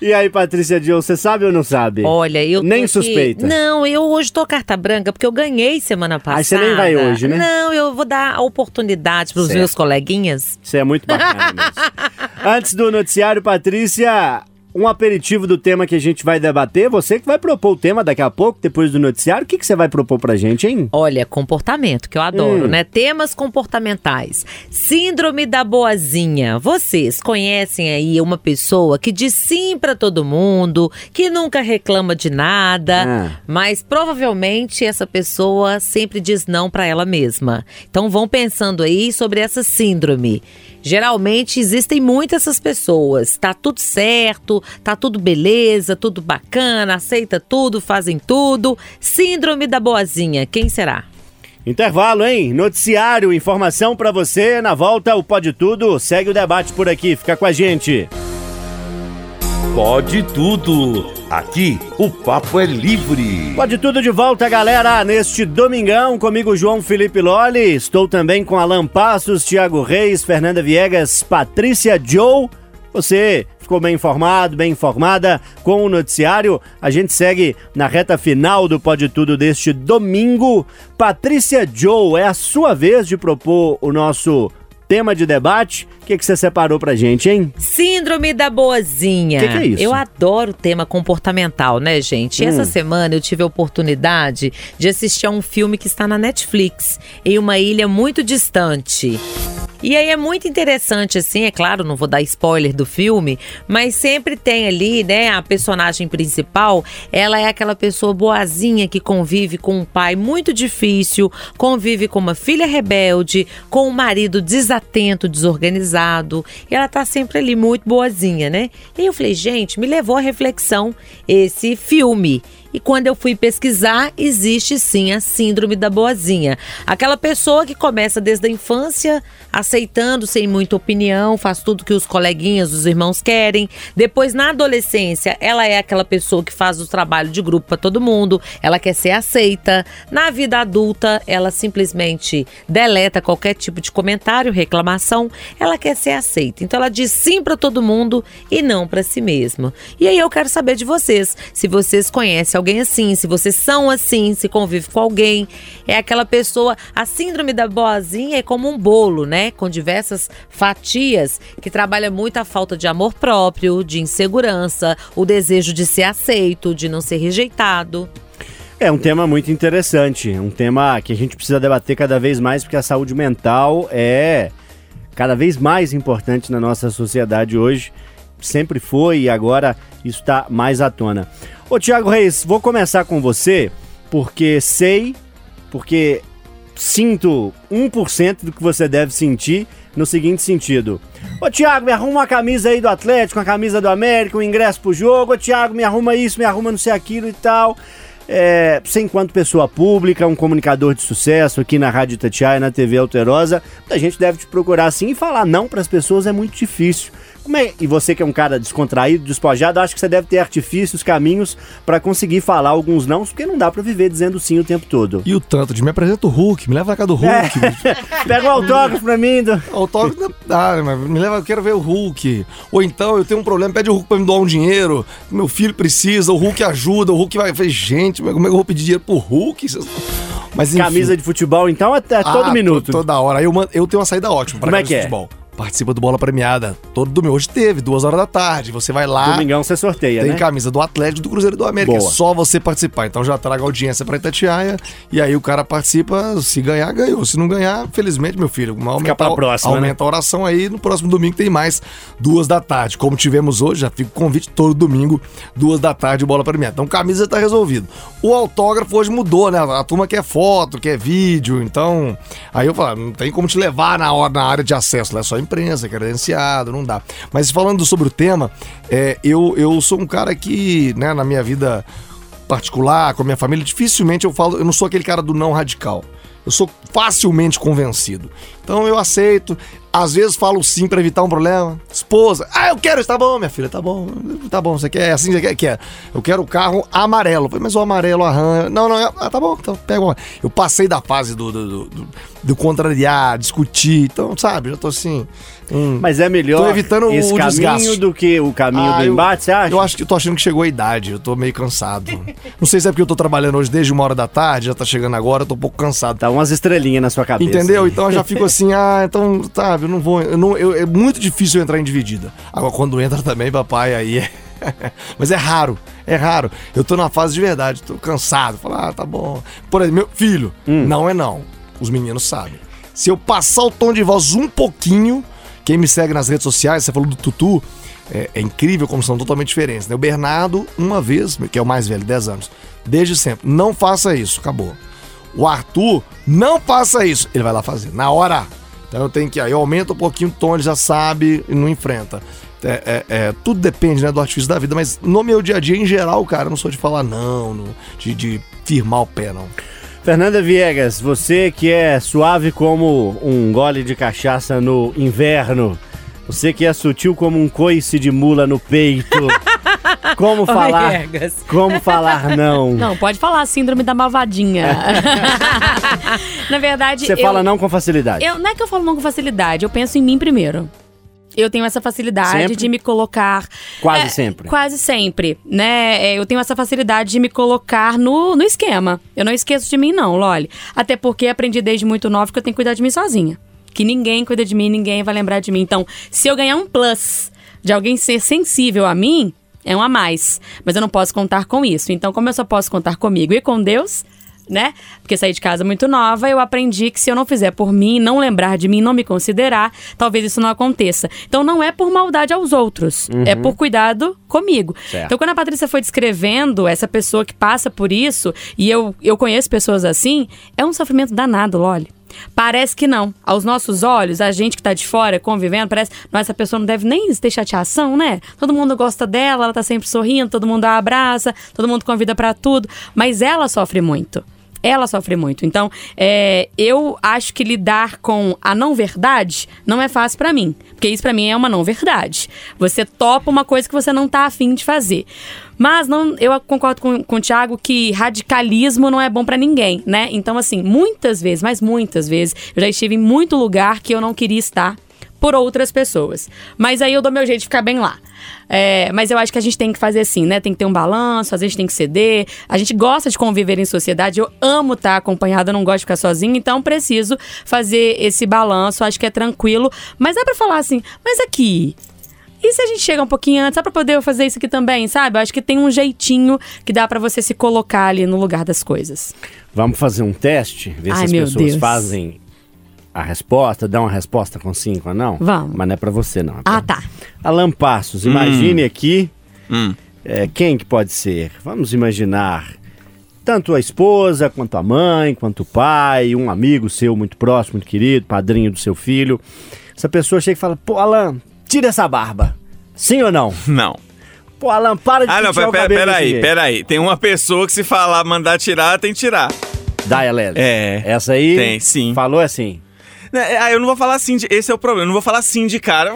B: E aí, Patrícia Dion, você sabe ou não sabe?
E: Olha, eu tô
B: Nem suspeita.
E: Não, eu hoje tô carta branca porque eu ganhei semana passada.
B: Aí você nem vai hoje, né?
E: Não, eu vou dar a oportunidade pros
B: Certo.
E: meus coleguinhas.
B: Isso é muito bacana mesmo. Antes do noticiário, Patrícia, um aperitivo do tema que a gente vai debater. Você que vai propor o tema daqui a pouco, depois do noticiário. O que, que você vai propor pra gente, hein?
E: Olha, comportamento, que eu adoro,
B: Hum.
E: né? Temas comportamentais. Síndrome da boazinha. Vocês conhecem aí uma pessoa que diz sim pra todo mundo, que nunca reclama de nada,
B: Ah.
E: mas provavelmente essa pessoa sempre diz não pra ela mesma. Então vão pensando aí sobre essa síndrome. Geralmente existem muitas essas pessoas. Tá tudo certo, tá tudo beleza, tudo bacana, aceita tudo, fazem tudo. Síndrome da boazinha, quem será?
B: Intervalo, hein? Noticiário, informação pra você. Na volta, o Pode Tudo. Segue o debate por aqui. Fica com a gente.
A: Pode tudo. Aqui o papo é livre.
B: Pode Tudo de volta, galera. Neste domingão, comigo, João Felipe Lolli. Estou também com Alan Passos, Thiago Reis, Fernanda Viegas, Patrícia Joe. Você ficou bem informado, bem informada com o noticiário. A gente segue na reta final do Pode Tudo deste domingo. Patrícia Joe, é a sua vez de propor o nosso tema de debate. O que, que você separou pra gente, hein?
E: Síndrome da boazinha.
B: Que que é isso?
E: Eu adoro o tema comportamental, né, gente? E
B: Hum.
E: Essa semana eu tive a oportunidade de assistir a um filme que está na Netflix, em uma ilha muito distante. E aí é muito interessante, assim, é claro, não vou dar spoiler do filme, mas sempre tem ali, né, a personagem principal, ela é aquela pessoa boazinha que convive com um pai muito difícil, convive com uma filha rebelde, com um marido desatento, desorganizado, e ela tá sempre ali muito boazinha, né? E eu falei, gente, me levou à reflexão esse filme. E quando eu fui pesquisar, existe sim a síndrome da boazinha. Aquela pessoa que começa desde a infância aceitando sem muita opinião, faz tudo que os coleguinhas, os irmãos querem. Depois, na adolescência, ela é aquela pessoa que faz o trabalho de grupo para todo mundo, ela quer ser aceita. Na vida adulta, ela simplesmente deleta qualquer tipo de comentário, reclamação, ela quer ser aceita. Então ela diz sim para todo mundo e não para si mesma. E aí eu quero saber de vocês, se vocês conhecem alguém assim, se vocês são assim, se convive com alguém, é aquela pessoa, a síndrome da boazinha é como um bolo, né, com diversas fatias que trabalha muito a falta de amor próprio, de insegurança, o desejo de ser aceito, de não ser rejeitado.
B: É um tema muito interessante, um tema que a gente precisa debater cada vez mais, porque a saúde mental é cada vez mais importante na nossa sociedade hoje. Sempre foi e agora está mais à tona. Ô Tiago Reis, vou começar com você, porque sei, porque sinto 1% do que você deve sentir no seguinte sentido. Ô Tiago, me arruma uma camisa aí do Atlético, uma camisa do América, um ingresso pro jogo. Ô Tiago, me arruma isso, me arruma não sei aquilo e tal. É, você, enquanto pessoa pública, um comunicador de sucesso aqui na Rádio Itatiaia, na TV Alterosa, a gente deve te procurar assim e falar não para as pessoas é muito difícil. É? E você que é um cara descontraído, despojado, acho que você deve ter artifícios, caminhos para conseguir falar alguns não, porque não dá para viver dizendo sim o tempo todo.
F: E o tanto de me apresenta o Hulk, me leva na casa do Hulk. <laughs>
B: Pega um autógrafo pra mim. Do...
F: Autógrafo dá, mas me leva, eu quero ver o Hulk. Ou então eu tenho um problema, pede o Hulk pra me doar um dinheiro, meu filho precisa, o Hulk ajuda, o Hulk vai. Eu falei, gente, como é que eu vou pedir dinheiro pro Hulk? Mas enfim.
B: Camisa de futebol, então, até todo
F: Ah,
B: minuto.
F: to- Toda hora. Eu, eu tenho uma saída ótima pra
B: Como é que
F: de
B: é?
F: Participa do Bola Premiada. Todo domingo. Hoje teve, duas horas da tarde. Você vai lá.
B: Domingão você sorteia,
F: Tem
B: né?
F: camisa do Atlético e do Cruzeiro e do América.
B: Boa.
F: É só você participar. Então já traga audiência pra Itatiaia. E aí o cara participa. Se ganhar, ganhou. Se não ganhar, felizmente, meu filho. Aumenta,
B: pra próxima, né?
F: aumenta a oração aí. No próximo domingo tem mais duas da tarde. Como tivemos hoje, já fica o convite todo domingo, duas da tarde, bola premiada. Então camisa tá resolvido. O autógrafo hoje mudou, né? A turma quer foto, quer vídeo. Então. Aí eu falo, não tem como te levar na, hora, na área de acesso. Lá é só imprensa, credenciado, não dá. Mas falando sobre o tema, é, eu, eu sou um cara que, né, na minha vida particular, com a minha família, dificilmente eu falo, eu não sou aquele cara do não radical. Eu sou facilmente convencido. Então eu aceito. Às vezes falo sim pra evitar um problema. Esposa, ah, eu quero isso, tá bom, minha filha, tá bom, tá bom, você quer assim, você quer, quer. Eu quero o carro amarelo. Mas o amarelo arranha. Não, não, ah, tá bom, então pega uma. Eu passei da fase do, do, do, do- contrariar, discutir. Então, sabe, já tô assim. hum,
B: Mas é melhor
F: Tô evitando o
B: esse caminho
F: desgaste.
B: do que o caminho
F: Ah,
B: do embate, você acha?
F: Eu acho que eu tô achando que chegou a idade, eu tô meio cansado. Não sei se é porque eu tô trabalhando hoje desde uma hora da tarde, já tá chegando agora, eu tô um pouco cansado.
B: Tá umas estrelinhas na sua cabeça.
F: Entendeu? Então eu já fico assim, ah, então, sabe, eu não vou. Eu não, eu- é muito difícil eu entrar em dividida. Agora, quando entra também, papai, aí é. <laughs> Mas é raro, é raro. Eu tô numa fase de verdade, tô cansado. Falo, ah, tá bom. Por exemplo, meu filho,
B: Hum.
F: não é não. Os meninos sabem. Se eu passar o tom de voz um pouquinho, quem me segue nas redes sociais, você falou do Tutu, é, é incrível como são totalmente diferentes. Né? O Bernardo, uma vez, que é o mais velho, 10 anos, desde sempre, não faça isso, acabou. O Arthur, não faça isso. Ele vai lá fazer, na hora. Então eu tenho que. Aí eu aumento um pouquinho o tom, ele já sabe e não enfrenta. É, é- é, tudo depende né, do artifício da vida, mas no meu dia a dia, em geral, cara, eu não sou de falar não, no- de, de firmar o pé, não.
B: Fernanda Viegas, você que é suave como um gole de cachaça no inverno, você que é sutil como um coice de mula no peito, <laughs> <laughs> como falar, como falar não? <laughs>
D: Não, pode falar síndrome da malvadinha. <laughs> Na verdade,
B: Você
D: eu,
B: fala não com facilidade.
D: eu não é que eu falo não com facilidade, eu penso em mim primeiro. Eu tenho essa facilidade
B: Sempre?
D: de me colocar.
B: Quase
D: É,
B: sempre.
D: Quase sempre, né? É, Eu tenho essa facilidade de me colocar no, no esquema. Eu não esqueço de mim, não, Loli. Até porque aprendi desde muito nova que eu tenho que cuidar de mim sozinha. Que ninguém cuida de mim, ninguém vai lembrar de mim. Então, se eu ganhar um plus de alguém ser sensível a mim, é um a mais. Mas eu não posso contar com isso. Então, como eu só posso contar comigo e com Deus, né? Porque saí de casa muito nova, eu aprendi que se eu não fizer por mim, não lembrar de mim, não me considerar, talvez isso não aconteça. Então não é por maldade aos outros, é por cuidado comigo.
B: Certo.
D: Então quando a Patrícia foi descrevendo essa pessoa que passa por isso, e eu, eu conheço pessoas assim, é um sofrimento danado, Loli. Parece que não. Aos nossos olhos, a gente que tá de fora convivendo, parece, nossa, essa pessoa não deve nem ter chateação, né? Todo mundo gosta dela, ela tá sempre sorrindo, todo mundo a abraça, todo mundo convida pra tudo. Mas ela sofre muito. Ela sofre muito. Então, é, eu acho que lidar com a não verdade não é fácil pra mim. Porque isso pra mim é uma não verdade. Você topa uma coisa que você não tá afim de fazer. Mas não, eu concordo com, com o Thiago que radicalismo não é bom pra ninguém, né? Então, assim, muitas vezes, mas muitas vezes, eu já estive em muito lugar que eu não queria estar por outras pessoas. Mas aí eu dou meu jeito de ficar bem lá. É, mas eu acho que a gente tem que fazer assim, né? Tem que ter um balanço, às vezes tem que ceder. A gente gosta de conviver em sociedade. Eu amo estar acompanhada, eu não gosto de ficar sozinha, então preciso fazer esse balanço. Acho que é tranquilo. Mas dá pra falar assim, mas aqui. E se a gente chega um pouquinho antes, só pra poder fazer isso aqui também, sabe? Eu acho que tem um jeitinho que dá pra você se colocar ali no lugar das coisas.
B: Vamos fazer um teste, ver
D: Ai,
B: se as
D: meu
B: pessoas
D: Deus.
B: fazem a resposta, dão uma resposta com cinco ou não?
D: Vamos.
B: Mas não é pra você, não. é pra-
D: Ah, tá.
B: Alan Passos, imagine aqui
C: Hum.
B: é, quem que pode ser. Vamos imaginar tanto a esposa, quanto a mãe, quanto o pai, um amigo seu muito próximo, muito querido, padrinho do seu filho. Essa pessoa chega e fala, pô, Alan, tira essa barba. Sim ou não? <laughs>
C: Não.
B: Pô, Alan, para de
C: Ah, não, pera,
B: o
C: pera,
B: cabelo
C: pera
B: desse
C: aí,
B: jeito.
C: pera aí. Tem uma pessoa que se falar mandar tirar, tem que tirar.
B: Dai, Alélio.
C: É.
B: Essa aí...
C: Tem, sim.
B: Falou assim.
C: Né, Ah, eu não vou falar sim, de, esse é o problema. Eu não vou falar sim de cara.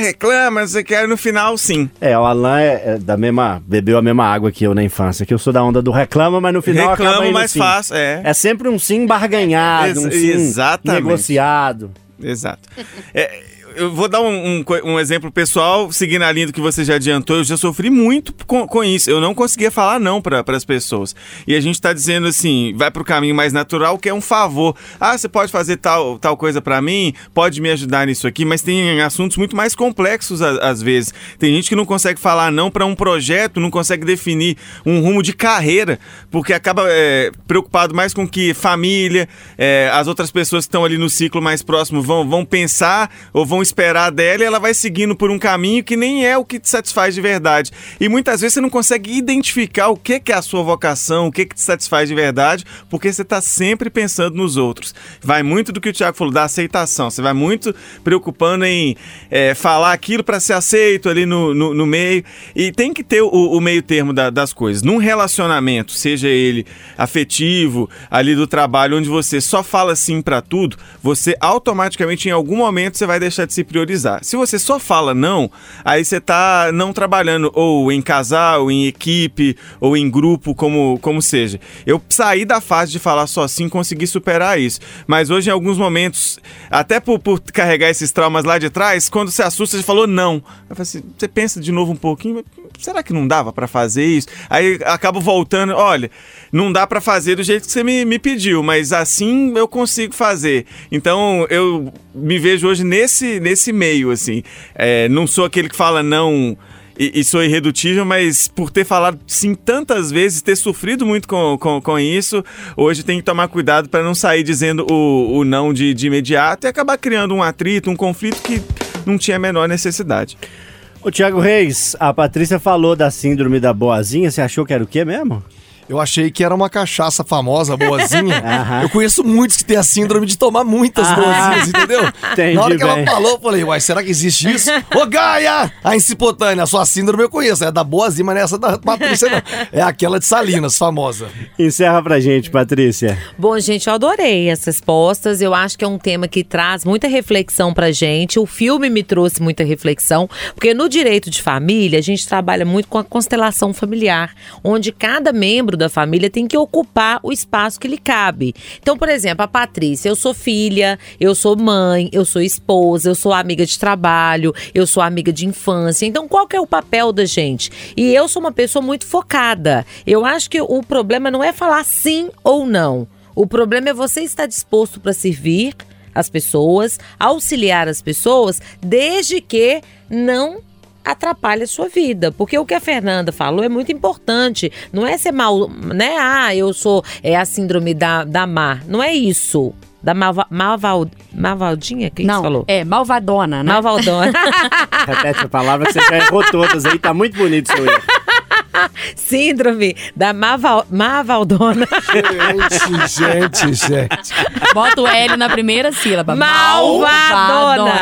C: Reclama, você quer no final, sim.
B: É, o Alan é, é da mesma. bebeu a mesma água que eu na infância, que eu sou da onda do reclama, mas no final indo
C: mais
B: sim.
C: fácil, é.
B: É sempre um sim barganhado, um sim
C: exatamente.
B: negociado.
C: Exato. É, eu vou dar um, um um exemplo pessoal, seguindo a linha do que você já adiantou. Eu já sofri muito com, com isso. Eu não conseguia falar não para as pessoas. E a gente está dizendo assim, vai para o caminho mais natural, que é um favor. Ah, você pode fazer tal, tal coisa para mim? Pode me ajudar nisso aqui? Mas tem assuntos muito mais complexos a- às vezes. Tem gente que não consegue falar não para um projeto, não consegue definir um rumo de carreira, porque acaba é, preocupado mais com que família, é, as outras pessoas que estão ali no ciclo mais próximo vão, vão pensar ou vão esperar dela e ela vai seguindo por um caminho que nem é o que te satisfaz de verdade. E muitas vezes você não consegue identificar o que, é a sua vocação, o que, que te satisfaz de verdade, porque você está sempre pensando nos outros. Vai muito do que o Tiago falou, da aceitação. Você vai muito preocupando em é, falar aquilo para ser aceito ali no, no, no meio. E tem que ter o, o meio termo da- das coisas. Num relacionamento, seja ele afetivo, ali do trabalho, onde você só fala sim para tudo, você automaticamente, em algum momento, você vai deixar de priorizar. Se você só fala não, aí você tá não trabalhando ou em casal, em equipe, ou em grupo, como, como seja. Eu saí da fase de falar só sim, consegui superar isso. Mas hoje, em alguns momentos, até por, por carregar esses traumas lá de trás, quando você assusta, você falou não. Assim, você pensa de novo um pouquinho, será que não dava pra fazer isso? Aí acabo voltando, olha, não dá pra fazer do jeito que você me, me pediu, mas assim eu consigo fazer. Então eu me vejo hoje nesse, nesse meio, assim. É, não sou aquele que fala não e, e sou irredutível, mas por ter falado sim tantas vezes, ter sofrido muito com, com, com isso, hoje tem que tomar cuidado para não sair dizendo o, o não de, de imediato e acabar criando um atrito, um conflito que não tinha a menor necessidade.
B: Ô, Tiago Reis, a Patrícia falou da síndrome da boazinha, você achou que era o quê mesmo?
F: Eu achei que era uma cachaça famosa, boazinha. <laughs>
B: Aham.
F: eu conheço muitos que têm a síndrome de tomar muitas
B: Ah.
F: boazinhas, entendeu?
B: Entendi
F: Na hora que
B: bem.
F: ela falou, eu falei, uai, será que existe isso? Ô, Gaia! A incipotânea, a sua síndrome eu conheço. É da boazinha, mas não é essa da Patrícia, não. É aquela de Salinas, famosa.
B: Encerra pra gente, Patrícia.
E: Bom, gente, eu adorei essas respostas. Eu acho que é um tema que traz muita reflexão pra gente. O filme me trouxe muita reflexão, porque no direito de família, a gente trabalha muito com a constelação familiar, onde cada membro da família tem que ocupar o espaço que lhe cabe. Então, por exemplo, a Patrícia, eu sou filha, eu sou mãe, eu sou esposa, eu sou amiga de trabalho, eu sou amiga de infância. Então, qual que é o papel da gente? E eu sou uma pessoa muito focada. Eu acho que o problema não é falar sim ou não. O problema é você estar disposto para servir as pessoas, auxiliar as pessoas, desde que não atrapalhe a sua vida. Porque o que a Fernanda falou é muito importante. Não é ser mal, né? Ah, eu sou é a síndrome da, da má. Não é isso. Da malva, malval, malvaldinha? Quem que você
D: Não,
E: falou?
D: é malvadona, né?
E: Malvaldona. <laughs>
B: Repete a palavra que você já errou todas aí, tá muito bonito seu erro. <laughs>
E: Síndrome da maval, mavaldona.
F: Gente, gente, gente.
D: Bota o L na primeira sílaba.
E: Malvadona.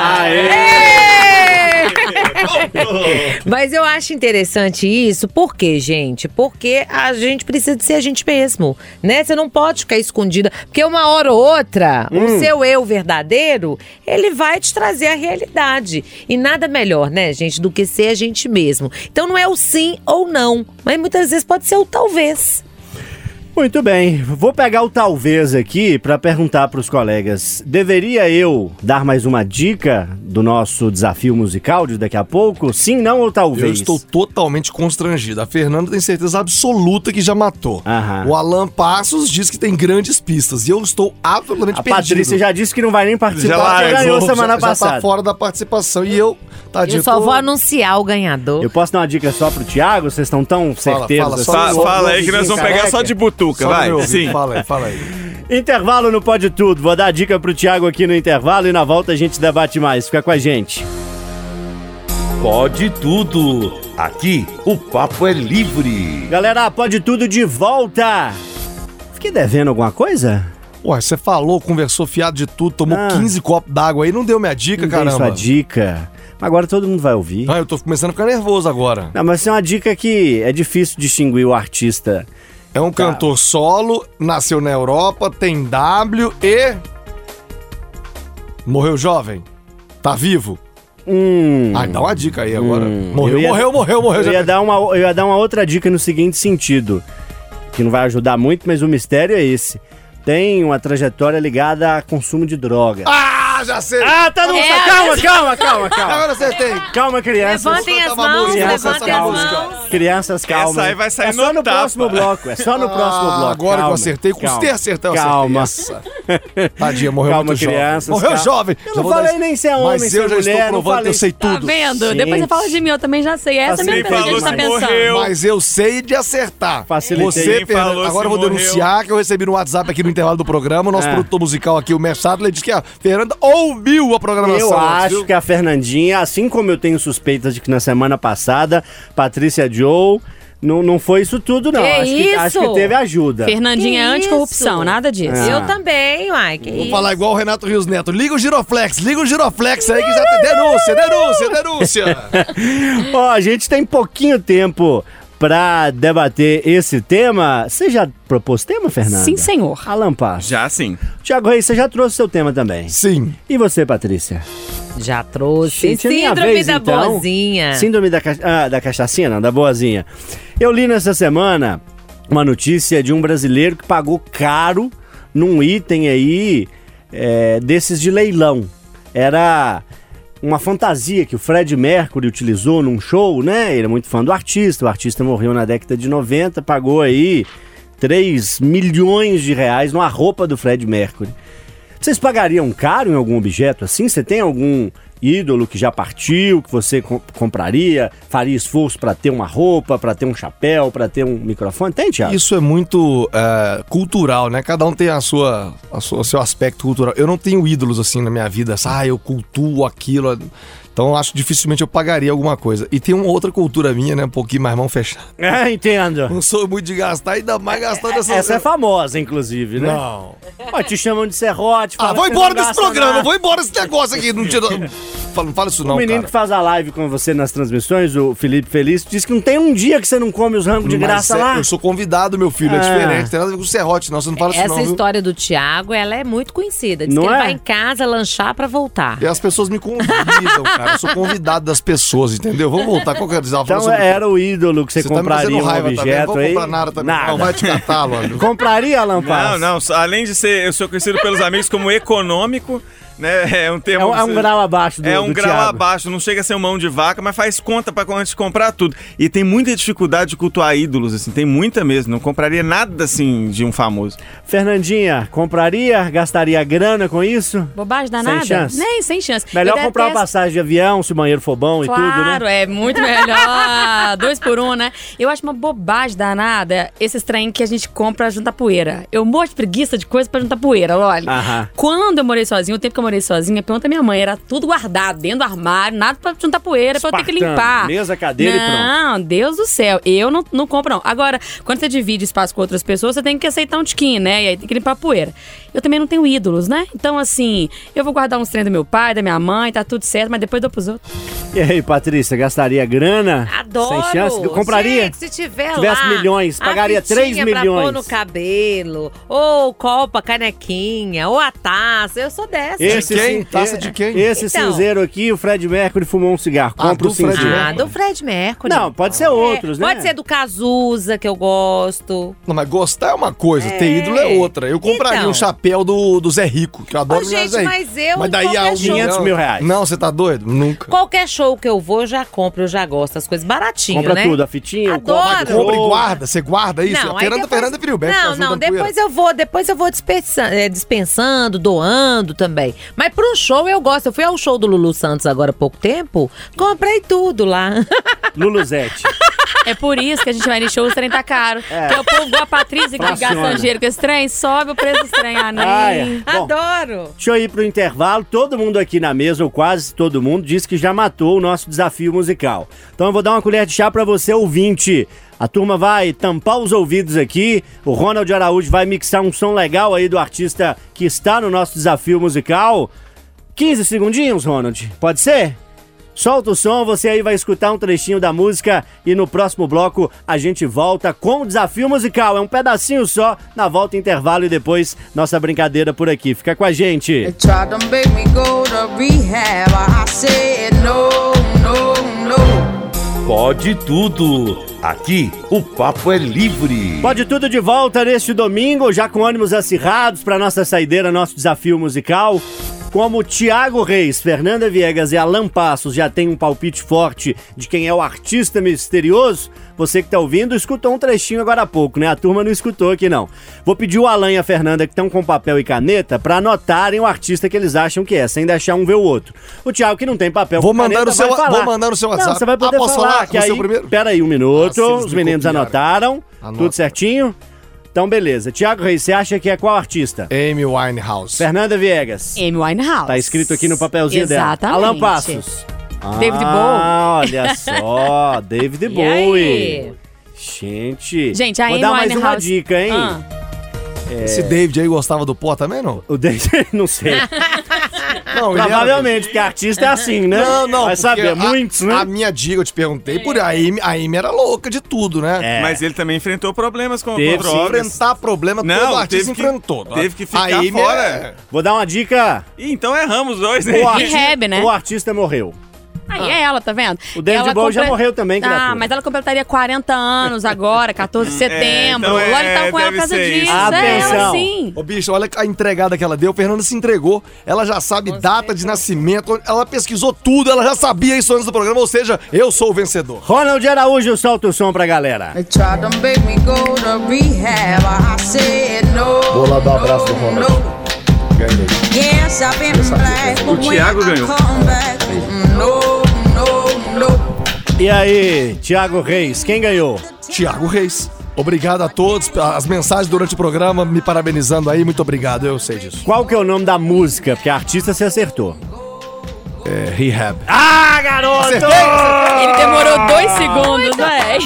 E: <laughs> Mas eu acho interessante isso, por quê, gente? Porque a gente precisa de ser a gente mesmo, né? Você não pode ficar escondida, porque uma hora ou outra, o seu eu verdadeiro, ele vai te trazer a realidade. E nada melhor, né, gente, do que ser a gente mesmo. Então não é o sim ou não, mas muitas vezes pode ser o talvez.
B: Muito bem, vou pegar o talvez aqui para perguntar para os colegas. Deveria eu dar mais uma dica do nosso desafio musical de daqui a pouco? Sim, não ou
F: Eu
B: talvez?
F: estou totalmente constrangido. A Fernanda tem certeza absoluta que já matou.
B: Aham.
F: O Alan Passos diz que tem grandes pistas. E eu estou absolutamente
B: A
F: perdido.
B: Patrícia já disse que não vai nem participar,
C: Já largou,
B: ganhou
C: já-
B: semana
F: já, já
B: passada.
F: tá fora da participação. E eu, tadinho,
E: Eu só
F: tô-
E: vou anunciar o ganhador.
B: Eu posso dar uma dica só pro Thiago? Vocês estão tão
F: Fala,
B: certeiros
F: fala,
B: assim?
F: só
C: Fa-
F: no-
C: fala aí que nós vamos pegar só de
F: Só
C: vai. Sim.
F: Fala aí, fala aí.
B: Intervalo no Pode Tudo. Vou dar a dica pro Thiago aqui no intervalo e na volta a gente debate mais. Fica com a gente.
A: Pode tudo. Aqui o papo é livre.
B: Galera, Pode Tudo de volta. Fiquei devendo alguma coisa?
F: Ué, você falou, conversou fiado de tudo, tomou
B: Ah.
F: 15 copos d'água aí, não deu minha dica,
B: Não dei
F: caramba.
B: sua dica. Agora todo mundo vai ouvir.
F: Ah, eu tô começando a ficar nervoso agora.
B: Não, mas é uma dica que é difícil distinguir o artista.
F: É um cantor solo, nasceu na Europa, tem W e. Morreu jovem. Tá vivo.
B: Hum.
F: Ai, dá uma dica aí agora.
B: Hum,
F: morreu,
B: eu ia-
F: morreu, morreu, morreu,
B: Eu ia, dar uma, eu ia dar uma outra dica no seguinte sentido, que não vai ajudar muito, mas o mistério é esse. Tem uma trajetória ligada a consumo de droga.
F: Ah, já sei!
B: Ah, tá no...
E: É,
B: calma, calma, calma, calma. <laughs>
F: Agora acertei!
B: Calma, crianças.
E: Levantem as mãos,
F: música,
B: Crianças,
E: levantem as
B: calma.
E: mãos.
B: Crianças, calma.
C: aí vai sair
B: é só
C: no
B: no
C: tapa.
B: próximo bloco. É só no próximo
F: Ah,
B: bloco.
F: agora que eu
B: calma,
F: acertei, custei
B: calma.
F: acertar, eu
B: Calma.
F: acertei <laughs> essa. Tadinha, morreu
B: Calma,
F: muito
B: crianças,
F: jovem. Morreu
B: calma.
F: jovem.
B: Eu
F: Já
B: não falei nem se é homem,
F: Mas
B: se
F: eu
B: é
F: já
B: mulher,
F: estou provando que eu sei
D: Tá
F: tudo.
D: vendo?
B: Gente.
D: Depois você fala de mim, eu também já sei. Essa
F: Assim,
D: mesmo que a gente tá pensando.
C: morreu.
F: Mas eu sei de acertar.
B: Facilitei.
F: Você, agora eu vou denunciar que eu recebi no WhatsApp aqui no intervalo do programa. O nosso
B: Ah.
F: produtor musical aqui, o Mersato, ele disse que a Fernanda ouviu a programação.
B: Eu acho
F: viu?
B: que a Fernandinha, assim como eu tenho suspeitas de que na semana passada, Patrícia Joe, não, não foi isso tudo, não.
E: Que
B: acho, que, acho
E: isso?
B: que teve ajuda.
D: Fernandinha é
E: Que
D: anticorrupção,
E: isso?
D: nada disso.
B: Ah.
E: Eu também, uai. Que
F: Vou
E: isso?
F: falar igual o Renato Rios Neto. Liga o Giroflex, liga o Giroflex aí que já tem denúncia, denúncia, denúncia. <laughs>
B: Ó, a gente tem pouquinho tempo pra debater esse tema. Você já propôs tema, Fernanda?
D: Sim, senhor.
B: Alan.
C: Já sim.
B: Tiago Reis, você já trouxe seu tema também.
F: Sim.
B: E você, Patrícia?
E: Já trouxe.
B: Gente, é
E: Síndrome
B: vez,
E: da
B: então.
E: boazinha.
B: Síndrome da, ah, da cachaçinha, não, da boazinha. Eu li nessa semana uma notícia de um brasileiro que pagou caro num item aí é, desses de leilão. Era uma fantasia que o Fred Mercury utilizou num show, né? Ele é muito fã do artista, o artista morreu na década de 90, pagou aí 3 milhões de reais numa roupa do Fred Mercury. Vocês pagariam caro em algum objeto assim? Você tem algum ídolo que já partiu, que você com- compraria, faria esforço pra ter uma roupa, pra ter um chapéu, pra ter um microfone? Tem, Thiago?
F: Isso é muito é, cultural, né? Cada um tem a sua, a sua- o seu aspecto cultural. Eu não tenho ídolos assim na minha vida. Ah, eu cultuo aquilo. Então eu acho que dificilmente eu pagaria alguma coisa. E tem uma outra cultura minha, né? Um pouquinho mais mão fechada. <laughs>
B: É, entendo.
F: Não sou muito de gastar, ainda mais gastando essa.
B: Essa é famosa, inclusive, né?
F: Não.
B: Ó, te chamam de serrote.
F: Ah, vou embora
B: não
F: desse programa,
B: nada.
F: vou embora desse negócio aqui. Não, tira... <laughs> fala, não fala isso
B: O
F: não,
B: menino
F: cara.
B: que faz a live com você nas transmissões, o Felipe Feliz, diz que não tem um dia que você não come os rangos de
F: Mas
B: graça
F: é-
B: lá.
F: Eu sou convidado, meu filho, é
B: Ah.
F: diferente. Tem nada a ver com serrote, não. Você não fala isso
E: Essa
F: não, viu?
E: história do Thiago, ela é muito conhecida. Diz
B: Não
E: que ele
B: é?
E: vai em casa lanchar pra voltar.
F: E as pessoas me convidam, cara. <laughs> Eu sou convidado das pessoas, entendeu? Vamos voltar. Qual que o desafio?
B: Então era o ídolo que você,
F: Você tá
B: compraria
F: fazendo
B: um
F: também.
B: objeto
F: Não vou
B: aí.
F: comprar nada também.
B: Nada.
F: Não vai te catar, Lólio.
B: Compraria,
C: Não,
B: Pass?
C: não. só- Além de ser, eu sou conhecido pelos amigos como econômico, né? É um
B: É
C: termo.
B: um, é um grau abaixo do
C: É um
B: do
C: grau
B: Thiago.
C: abaixo, não chega a ser um mão de vaca, mas faz conta pra antes de comprar tudo. E tem muita dificuldade de cultuar ídolos, assim, tem muita mesmo. Não compraria nada assim de um famoso.
B: Fernandinha, compraria? Gastaria grana com isso?
D: Bobagem danada?
B: Sem chance.
D: Nem, sem chance.
B: Melhor
D: Eu
B: comprar uma passagem de avião, se o banheiro for bom e tudo, né?
D: Claro, é muito melhor. <laughs> Dois por um, né? Eu acho uma bobagem danada esses trem que a gente compra pra juntar poeira. Eu morro de preguiça de coisa pra juntar poeira, olha.
B: Aham.
D: Quando eu morei sozinha, o tempo que eu morei sozinha, pergunta minha mãe, era tudo guardado dentro do armário, nada pra juntar poeira, pra eu ter que
B: Espartano,
D: limpar.
B: mesa, cadeira e pronto.
D: Não, Deus do céu. Eu não, não compro, não. Agora, quando você divide espaço com outras pessoas, você tem que aceitar um tiquinho, né? E aí tem que limpar a poeira. Eu também não tenho ídolos, né? Então, assim, eu vou guardar uns trem do meu pai, da minha mãe, tá tudo certo, mas depois dou pros outros.
B: E aí, Patrícia, gastaria grana?
E: Adoro.
B: Sem chance? Eu compraria?
E: Gente, se tiver
B: Tivesse
E: lá,
B: milhões, pagaria
E: fitinha
B: 3
E: pra
B: milhões.
E: pôr no cabelo, ou copa, canequinha, ou a taça. Eu sou dessa.
F: Esse- quem?
B: cin-
F: Taça de quem?
B: Esse
E: Então.
B: cinzeiro aqui, o Fred Mercury fumou um cigarro.
F: Ah,
B: Compra o
F: do Fred
B: cinzeiro.
E: Ah, do Fred Mercury.
B: Não, pode ser
E: É,
B: outros, né?
E: Pode ser do Cazuza, que eu gosto.
F: Não, mas gostar é uma coisa, ter
E: É.
F: ídolo é outra. Eu compraria
E: Então.
F: um chapéu do, do Zé Rico, que eu adoro
E: Ô,
F: o
E: gente,
F: Zé Rico.
E: mas eu,
F: Mas daí
E: show-
B: 500 mil reais.
F: Não, você tá doido? Nunca.
E: Qualquer show que eu vou, eu já compro, eu já gosto. As coisas baratinho,
B: Compra
E: né?
B: tudo, a fitinha,
E: Adoro.
F: Mas compra e guarda, você guarda isso?
E: Não,
F: a Fernanda,
E: depois-
F: Fernanda tá
E: Não, não, depois eu vou, depois eu vou é, dispensando, doando também. Mas pro show eu gosto. Eu fui ao show do Lulu Santos agora há pouco tempo, comprei tudo lá. <laughs>
B: Luluzete.
D: É por isso que a gente vai em show, o trem tá caro.
B: É.
D: Porque o povo igual a Patrícia, que gasta dinheiro com esse trem, sobe o preço desse trem. Ah, nem.
B: Ah, é. Bom,
E: Adoro.
B: Deixa eu ir pro intervalo. Todo mundo aqui na mesa, ou quase todo mundo, disse que já matou o nosso desafio musical. Então eu vou dar uma colher de chá pra você, ouvinte. A turma vai tampar os ouvidos aqui. O Ronald Araújo vai mixar um som legal aí do artista que está no nosso desafio musical. 15 segundinhos, Ronald. Pode ser? Solta o som, você aí vai escutar um trechinho da música e no próximo bloco a gente volta com o desafio musical. É um pedacinho só, na volta intervalo e depois nossa brincadeira por aqui. Fica com a gente.
K: Tried
A: Pode tudo. Aqui o papo é livre.
B: Pode tudo de volta neste domingo, já com ânimos acirrados para nossa saideira, nosso desafio musical. Como Tiago Reis, Fernanda Viegas e Alan Passos já tem um palpite forte de quem é o artista misterioso, você que tá ouvindo escutou um trechinho agora há pouco, né? A turma não escutou aqui não. Vou pedir o Alan e a Fernanda que estão com papel e caneta para anotarem o artista que eles acham que é, sem deixar um ver o outro. O Tiago que não tem papel
F: Vou mandar
B: caneta,
F: no seu-
B: vai falar.
F: vou mandar no seu
B: Não,
F: WhatsApp.
B: você vai poder
F: Ah, posso
B: falar,
F: falar?
B: que
F: Você
B: aí...
F: o primeiro?
B: Pera aí um minuto,
F: Ah, se eles
B: os
F: me
B: meninos
F: copiaram.
B: anotaram,
F: Anota.
B: tudo certinho? Então, beleza. Tiago Reis, você acha que é qual artista?
F: Amy Winehouse.
B: Fernanda Viegas.
D: Amy Winehouse.
B: Tá escrito aqui no papelzinho
D: Exatamente.
B: dela. Alan Passos.
D: David
B: ah, olha só. <laughs> David
E: E
B: Bowie.
E: aí?
B: Gente,
D: Gente, a
B: vou
D: Amy
B: dar mais uma
D: Winehouse-
B: dica, hein?
D: Ah.
F: Esse David aí gostava do pó também, não?
B: O David, <laughs> não sei. <laughs>
F: Não,
B: Provavelmente, porque artista é assim, né?
F: Não, não.
B: Vai saber,
F: a-
B: muitos, né?
F: A minha dica, eu te perguntei, por a Amy, a Amy era louca de tudo, né?
B: É.
C: Mas ele também enfrentou problemas com
B: Teve,
C: com drogas.
F: Enfrentar problema,
C: Não,
F: todo artista
C: teve que-
F: enfrentou.
C: teve que
F: A
C: ficar
F: Amy
C: fora.
F: é-
B: Vou dar uma dica.
C: Ih, então erramos dois, né?
B: O, arti-
D: né?
B: o artista morreu.
D: Aí é ela, tá vendo?
B: O David
D: Ela
B: Bowie já
D: comple-
B: morreu também, criatura.
D: Ah, mas ela completaria 40 anos agora, 14 de <laughs> setembro.
C: então é,
D: o Loli tá com ela por causa disso.
C: isso.
D: É ela
B: Atenção.
D: sim.
F: Ô, bicho, olha a entregada que ela deu. Fernanda se entregou. Ela já sabe data de nascimento. Ela pesquisou tudo. Ela já sabia isso antes do programa. Ou seja, eu sou o vencedor.
B: Ronald Araújo, solta o som pra galera.
F: Vou lá dar um abraço pro
K: no,
F: Ronald.
K: no. Yes, I've been black, but when
C: Thiago ganhou.
B: E aí, Tiago Reis, quem ganhou?
F: Tiago Reis. Obrigado a todos. As mensagens durante o programa me parabenizando aí. Muito obrigado. Eu sei disso.
B: Qual que é o nome da música? Porque a artista se acertou.
F: É, Rehab.
B: Ah, garoto!
D: Ele demorou dois segundos, né?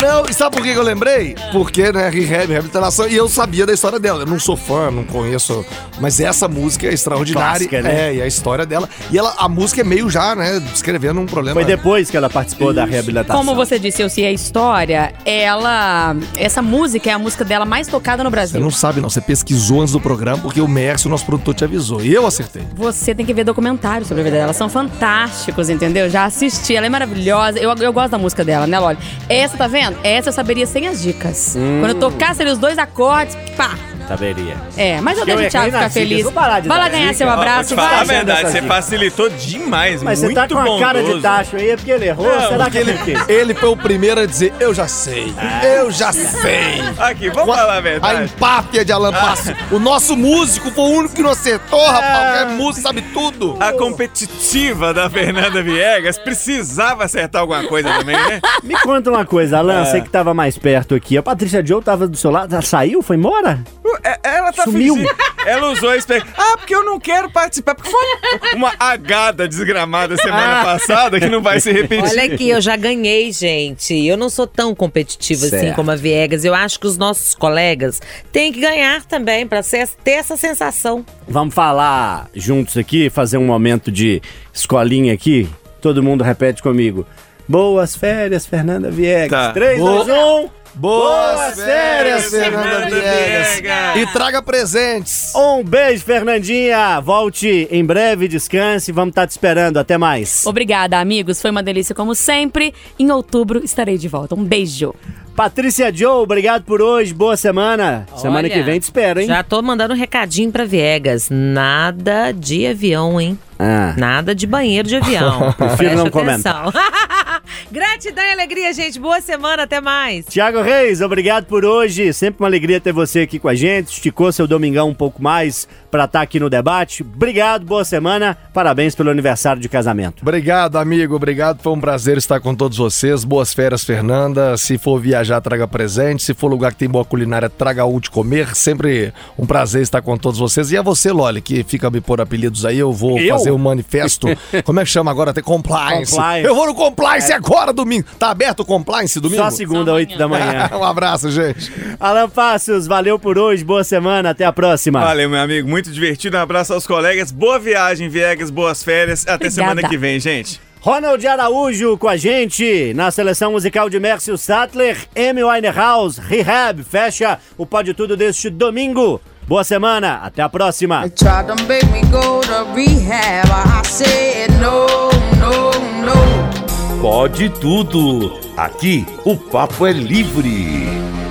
F: Não, e sabe por que que eu lembrei? Porque, né, Rehab, reabilitação, e eu sabia da história dela. Eu não sou fã, não conheço, mas essa música é extraordinária.
B: Clássica, né?
F: É, e a história dela. E ela, a música é meio já, né, descrevendo um problema.
B: Foi depois que ela participou da reabilitação.
D: Como você disse, eu sei a história, ela. Essa música é a música dela mais tocada no
F: Você
D: Brasil.
F: não sabe, não. Você pesquisou antes do programa porque o Mércio, nosso produtor, te avisou. E eu acertei.
D: Você tem que ver documentários sobre a vida dela. São fantásticos, entendeu? Já assisti, ela é maravilhosa. Eu, eu gosto da música dela, né, Loli? Essa, tá vendo? Essa eu saberia sem as dicas.
B: Hum.
D: Quando eu tocasse ali os dois acordes, pá!
B: Saberia.
D: É, mas eu
B: Eu
D: deixo o Thiago ficar feliz.
B: Vou parar de
D: Vai lá ganhar
B: dica.
D: seu abraço,
C: falar a
D: vai.
C: verdade, você facilitou demais,
B: Mas
C: muito
B: você tá com a cara de tacho aí, é porque ele errou?
C: Não,
B: Será que
F: ele,
B: ele fez? <laughs>
F: ele foi o primeiro a dizer, eu já sei, eu já sei.
C: Aqui, vamos falar a
F: A
C: verdade.
F: empáfia de Alan Passo. O nosso músico foi o único que não acertou, rapaz. É músico, sabe tudo.
C: A competitiva da Fernanda Viegas precisava acertar alguma coisa também, né? <laughs>
B: Me conta uma coisa, Alan, você que tava mais perto aqui. A Patrícia Joe tava do seu lado, ela saiu, foi embora?
C: É, Ela tá
B: Sumiu.
C: fingindo. Ela usou a experiência. Ah, porque eu não quero participar. Porque foi uma agada desgramada semana passada que não vai se repetir.
E: Olha aqui, eu já ganhei, gente. Eu não sou tão competitiva assim
B: Certo.
E: como a Viegas. Eu acho que os nossos colegas têm que ganhar também, pra ser- ter essa sensação.
B: Vamos falar juntos aqui, fazer um momento de escolinha aqui. Todo mundo repete comigo. Boas férias, Fernanda Viegas.
C: Tá.
B: 3,
F: Boa-
B: 2, 1.
F: Boas férias,
C: Fernanda
F: Viegas. E traga presentes.
B: Um beijo, Fernandinha. Volte em breve, descanse. Vamos estar te esperando. Até mais.
D: Obrigada, amigos. Foi uma delícia como sempre. Em outubro estarei de volta. Um beijo.
B: Patrícia Joe, obrigado por hoje. Boa semana. semana
E: Olha,
B: que vem te espero, hein?
E: Já tô mandando um recadinho pra Viegas. Nada de avião, hein?
B: Ah.
E: Nada de banheiro de avião. <laughs>
B: Prefiro não
E: atenção. <laughs> Gratidão e alegria, gente. Boa semana, até mais.
B: Tiago Reis, obrigado por hoje. Sempre uma alegria ter você aqui com a gente. Esticou seu domingão um pouco mais para estar aqui no debate. Obrigado, boa semana. Parabéns pelo aniversário de casamento.
F: Obrigado, amigo. Obrigado. Foi um prazer estar com todos vocês. Boas férias, Fernanda. Se for viajar, traga presente. Se for lugar que tem boa culinária, traga o de comer. Sempre um prazer estar com todos vocês. E a você, Loli, que fica me por apelidos aí, eu vou
B: Eu?
F: fazer o manifesto. <laughs> Como é que chama agora? Tem compliance.
B: Compliance.
F: Eu vou no compliance agora, domingo. Tá aberto o compliance domingo?
B: Só segunda, oito da manhã. <laughs>
F: um abraço, gente.
B: Alan Passos, valeu por hoje. Boa semana. Até a próxima.
C: Valeu, meu amigo. Muito divertido. Um abraço aos colegas. Boa viagem, Viegas. Boas férias. Até
D: Obrigada.
C: semana que vem, gente.
B: Ronald Araújo com a gente na seleção musical de Mércio Sattler, Amy Winehouse, Rehab, fecha o Pode Tudo deste domingo. Boa semana, até a próxima.
A: Pode tudo. Aqui o papo é livre.